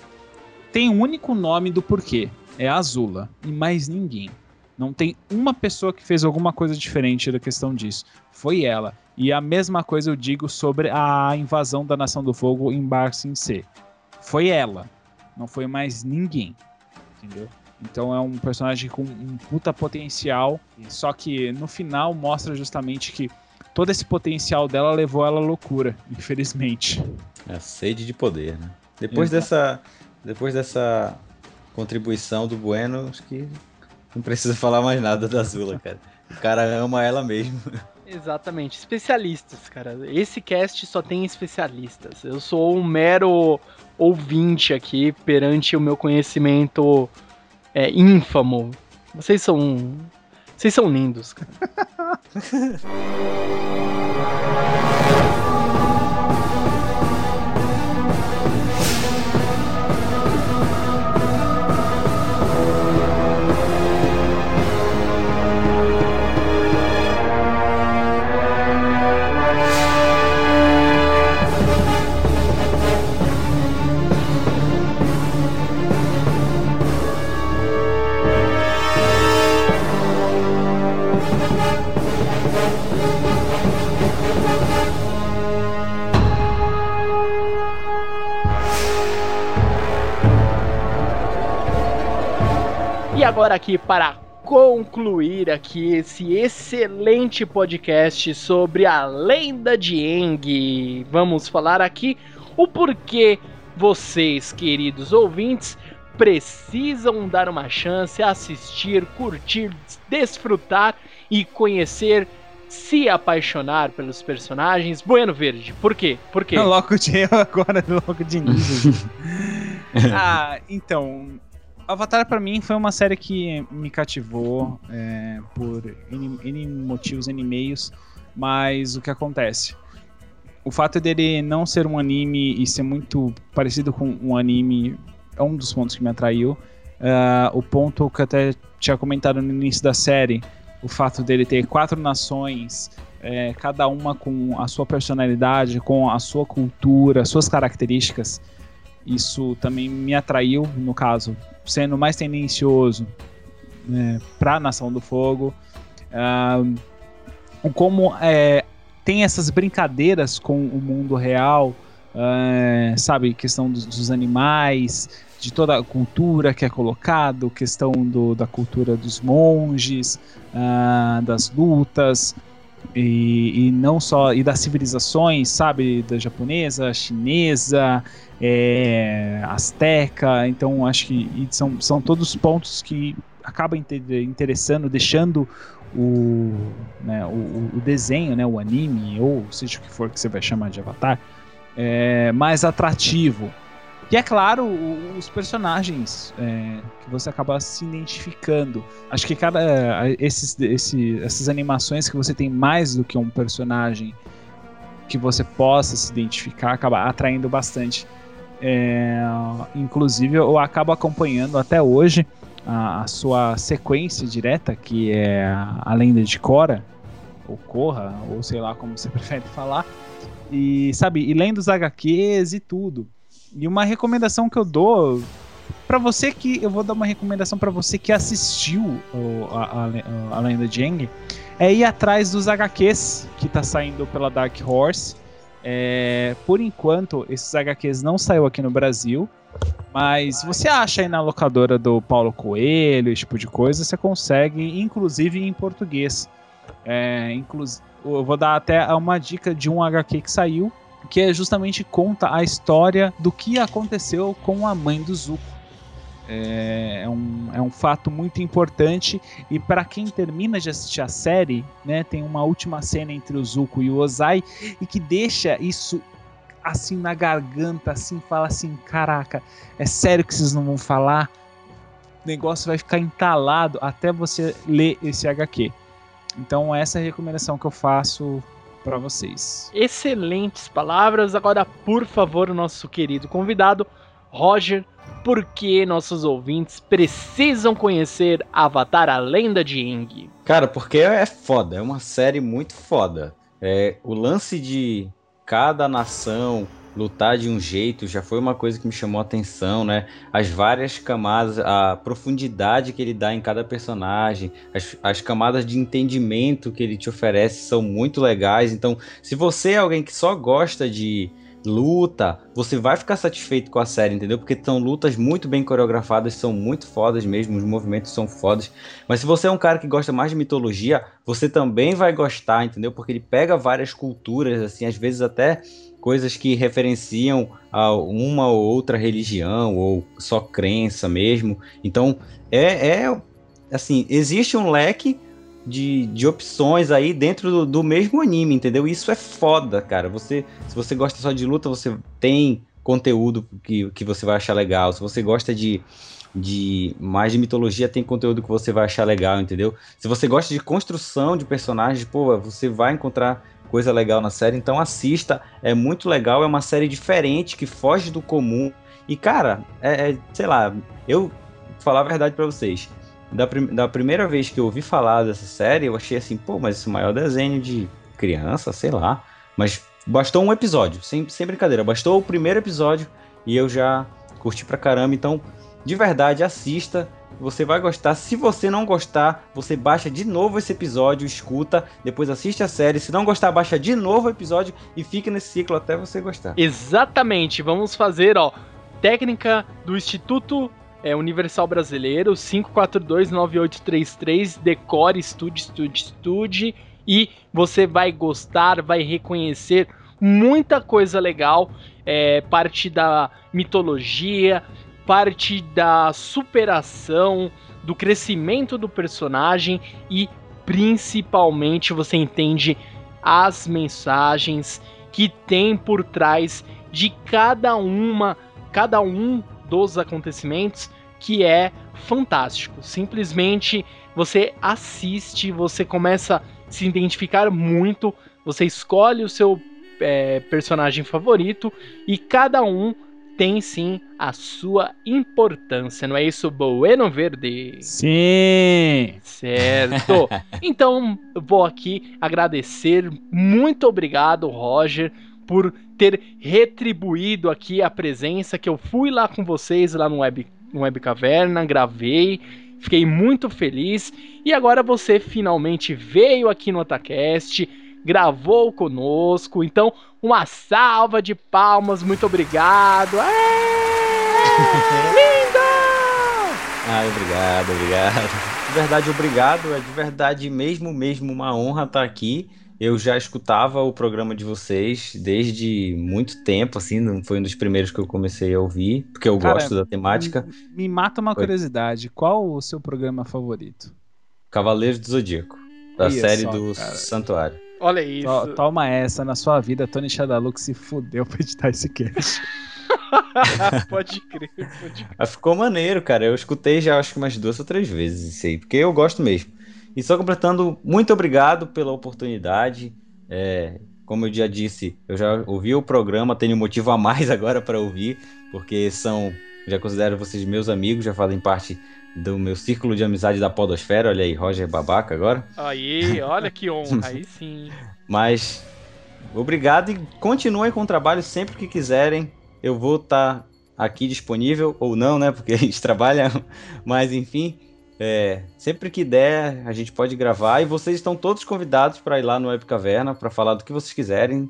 S3: tem um único nome do porquê. É Azula. E mais ninguém. Não tem uma pessoa que fez alguma coisa diferente da questão disso. Foi ela. E a mesma coisa eu digo sobre a invasão da Nação do Fogo em Bar Sin C. Foi ela. Não foi mais ninguém. Entendeu? Então é um personagem com um puta potencial. Só que no final mostra justamente que todo esse potencial dela levou ela à loucura, infelizmente.
S4: É a sede de poder, né? Depois
S3: Exato.
S4: dessa, depois dessa contribuição do Bueno, acho que não precisa falar mais nada da Azula, cara. O cara ama ela mesmo.
S1: Exatamente, especialistas, cara. Esse cast só tem especialistas. Eu sou um mero ouvinte aqui perante o meu conhecimento é, ínfamo. Vocês são. Vocês são lindos, cara. agora aqui para concluir aqui esse excelente podcast sobre a lenda de Eng, vamos falar aqui o porquê vocês, queridos ouvintes, precisam dar uma chance, assistir, curtir, desfrutar e conhecer, se apaixonar pelos personagens. Bueno Verde, por quê? Por quê?
S3: Logo de agora, logo de início. ah, então. Avatar pra mim foi uma série que me cativou é, por N, N motivos, N meios, mas o que acontece? O fato dele não ser um anime e ser muito parecido com um anime é um dos pontos que me atraiu. Ah, o ponto que eu até tinha comentado no início da série, o fato dele ter quatro nações, é, cada uma com a sua personalidade, com a sua cultura, suas características, isso também me atraiu, no caso, sendo mais tendencioso né, para a Nação do Fogo. Ah, como é, tem essas brincadeiras com o mundo real, é, sabe, questão dos, dos animais, de toda a cultura que é colocado, questão do, da cultura dos monges, ah, das lutas e, e não só e das civilizações, sabe, da japonesa, chinesa, é, asteca. Então acho que são, são todos pontos que acabam inter- interessando, deixando o, né, o, o desenho, né, o anime ou seja o que for que você vai chamar de Avatar, é, mais atrativo. E é claro, os personagens é, que você acaba se identificando. Acho que cada. Esses, esse, essas animações que você tem mais do que um personagem que você possa se identificar, acaba atraindo bastante. É, inclusive, eu acabo acompanhando até hoje a, a sua sequência direta, que é a lenda de Korra, ou Korra, ou sei lá como você prefere falar. E, sabe, e lendo os HQs e tudo. E uma recomendação que eu dou Pra você que. Eu vou dar uma recomendação pra você que assistiu a, a, a Lenda de Aang, é ir atrás dos HQs que tá saindo pela Dark Horse. É, por enquanto, esses HQs não saiu aqui no Brasil. Mas você acha aí na locadora do Paulo Coelho, esse tipo de coisa, você consegue, inclusive em português. É, eu vou dar até uma dica de um HQ que saiu, que é justamente conta a história do que aconteceu com a mãe do Zuko. É, é um, é um fato muito importante e para quem termina de assistir a série, né, tem uma última cena entre o Zuko e o Ozai e que deixa isso assim na garganta, assim, fala assim, caraca, é sério que vocês não vão falar? O negócio vai ficar entalado até você ler esse HQ. Então essa é a recomendação que eu faço para vocês.
S1: Excelentes palavras. Agora, por favor, o nosso querido convidado, Roger, por que nossos ouvintes precisam conhecer Avatar, a lenda de Aang?
S4: Cara, porque é foda, é uma série muito foda. É, o lance de cada nação lutar de um jeito já foi uma coisa que me chamou a atenção, né? As várias camadas, a profundidade que ele dá em cada personagem, as, as camadas de entendimento que ele te oferece são muito legais. Então, se você é alguém que só gosta de luta, você vai ficar satisfeito com a série, entendeu? Porque são lutas muito bem coreografadas, são muito fodas mesmo, os movimentos são fodas. Mas se você é um cara que gosta mais de mitologia, você também vai gostar, entendeu? Porque ele pega várias culturas, assim, às vezes até coisas que referenciam a uma ou outra religião ou só crença mesmo. Então, é, é assim, existe um leque de, de opções aí dentro do, do mesmo anime, entendeu? Isso é foda, cara. Você, se você gosta só de luta, você tem conteúdo que, que você vai achar legal. Se você gosta de, de mais de mitologia, tem conteúdo que você vai achar legal, entendeu? Se você gosta de construção de personagens, pô, você vai encontrar coisa legal na série. Então assista, é muito legal, é uma série diferente que foge do comum. E cara, é, é sei lá, eu falar a verdade pra vocês. Da, prim- da primeira vez que eu ouvi falar dessa série, eu achei assim, pô, mas esse é maior desenho de criança, sei lá. Mas bastou um episódio, sem, sem brincadeira. Bastou o primeiro episódio e eu já curti pra caramba. Então, de verdade, assista. Você vai gostar. Se você não gostar, você baixa de novo esse episódio, escuta, depois assiste a série. Se não gostar, baixa de novo o episódio e fica nesse ciclo até você gostar.
S1: Exatamente, vamos fazer, ó, técnica do Instituto é Universal Brasileiro, 5429833, decore, estude, estude, estude, e você vai gostar, vai reconhecer muita coisa legal, é, parte da mitologia, parte da superação, do crescimento do personagem e principalmente você entende as mensagens que tem por trás de cada uma, cada um dos acontecimentos que é fantástico. Simplesmente você assiste, você começa a se identificar muito, você escolhe o seu é, personagem favorito e cada um tem sim a sua importância, não é isso, Bueno Verde?
S3: Sim!
S1: Certo. Então, vou aqui agradecer. Muito obrigado, Roger, por ter retribuído aqui a presença que eu fui lá com vocês lá no Web, no Web Caverna, gravei. Fiquei muito feliz e agora você finalmente veio aqui no Otacast, gravou conosco. Então, uma salva de palmas, muito obrigado. É! Lindo!
S4: Ah, obrigado, obrigado. De verdade, obrigado. É de verdade mesmo, mesmo uma honra estar aqui. Eu já escutava o programa de vocês desde muito tempo, assim, não foi um dos primeiros que eu comecei a ouvir, porque eu
S3: Cara,
S4: gosto da temática.
S3: Me mata uma
S4: Oi.
S3: curiosidade. Qual o seu programa favorito?
S4: Cavaleiros do Zodíaco, da
S3: Olha
S4: série
S3: só,
S4: do
S3: cara.
S4: Santuário.
S1: Olha isso.
S3: To- Toma essa na sua vida, Tony Shadaluk se fudeu pra editar esse cast.
S1: pode crer, pode crer.
S4: Ficou maneiro, cara. Eu escutei já acho que umas duas ou três vezes isso aí, porque eu gosto mesmo. E só completando, muito obrigado pela oportunidade. É, como eu já disse, eu já ouvi o programa, tenho motivo a mais agora para ouvir, porque são, já considero vocês meus amigos, já fazem parte do meu círculo de amizade da Podosfera. Olha aí, Roger Babaca agora.
S1: Aí, olha que honra. Aí sim.
S4: Mas obrigado e continuem com o trabalho sempre que quiserem. Eu vou estar aqui disponível ou não, né? Porque a gente trabalha, mas enfim, é, sempre que der a gente pode gravar e vocês estão todos convidados para ir lá no Web Caverna para falar do que vocês quiserem,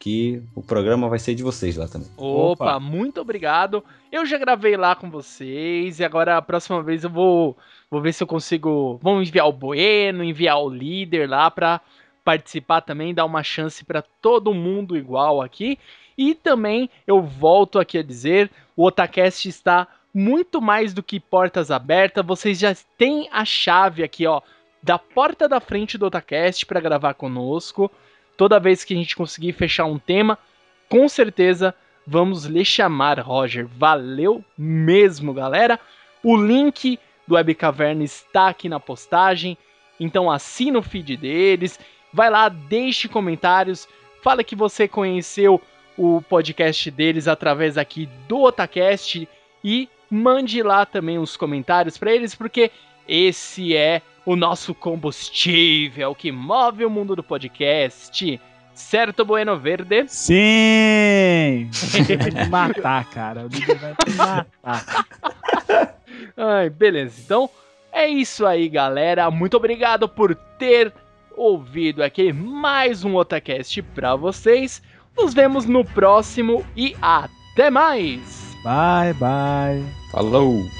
S4: que o programa vai ser de vocês lá também.
S1: Opa,
S3: Opa.
S1: muito obrigado. Eu já gravei lá com vocês e agora a próxima vez eu vou, vou ver se eu consigo. Vamos enviar o Bueno, enviar o líder lá pra participar também, dar uma chance pra todo mundo igual aqui. E também eu volto aqui a dizer, o Otacast está muito mais do que portas abertas. Vocês já têm a chave aqui, ó, da porta da frente do Otacast para gravar conosco. Toda vez que a gente conseguir fechar um tema, com certeza vamos lhe chamar, Roger. Valeu mesmo, galera. O link do Web Caverna está aqui na postagem, então assina o feed deles, vai lá, deixe comentários, fala que você conheceu o podcast deles através aqui do Otacast e mande lá também os comentários para eles, porque esse é o nosso combustível que move o mundo do podcast. Certo, Bueno Verde?
S3: Sim! Vai me matar, cara. O vai me matar.
S1: Ai, beleza. Então, é isso aí, galera. Muito obrigado por ter ouvido aqui mais um Otacast pra vocês. Nos vemos no próximo e até mais!
S3: Bye, bye.
S4: Falou!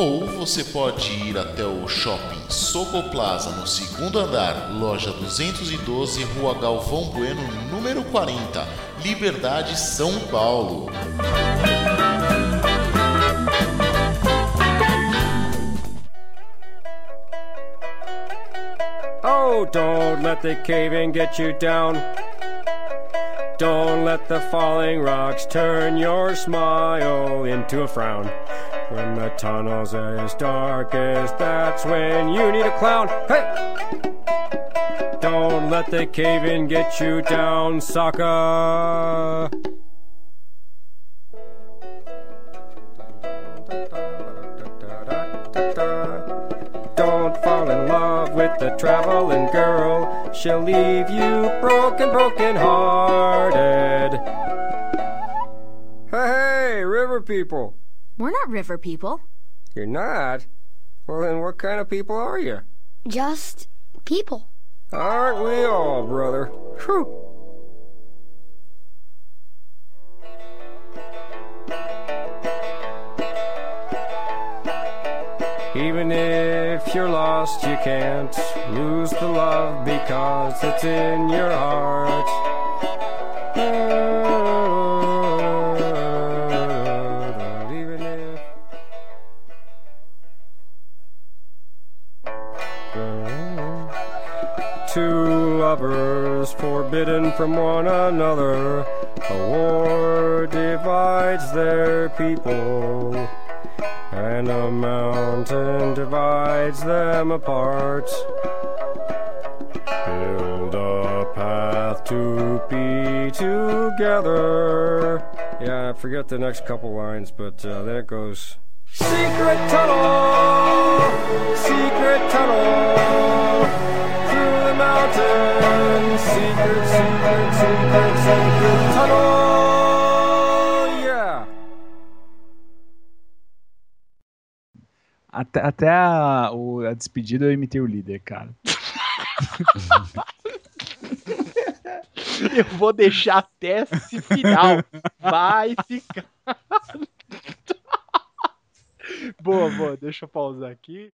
S5: Ou você pode ir até o shopping Soco Plaza no segundo andar, loja 212, Rua Galvão Bueno, número 40, Liberdade, São Paulo.
S6: Oh, don't let the cave get you down. Don't let the falling rocks turn your smile into a frown. When the tunnel's as dark as that's when you need a clown. Hey! Don't let the cave in get you down, sucker. Don't fall in love with the traveling girl. She'll leave you broken, broken hearted. Hey, hey, river people.
S7: We're not river people.
S6: You're not? Well, then what kind of people are you?
S7: Just people.
S6: Aren't we all, brother? Whew. Even if you're lost, you can't lose the love because it's in your heart. Lovers forbidden from one another. A war divides their people, and a mountain divides them apart. Build a path to be together. Yeah, I forget the next couple lines, but uh, then it goes. Secret tunnel, secret tunnel Secret, secret, secret, secret tunnel.
S3: Até, até a, o- a despedida eu imitei o líder, cara.
S1: Eu vou deixar até esse final. Vai ficar. boa, boa. Deixa eu pausar aqui.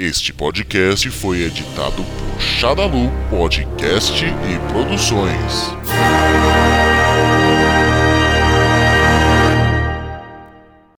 S5: Este podcast foi editado por Xadalu Podcast e Produções.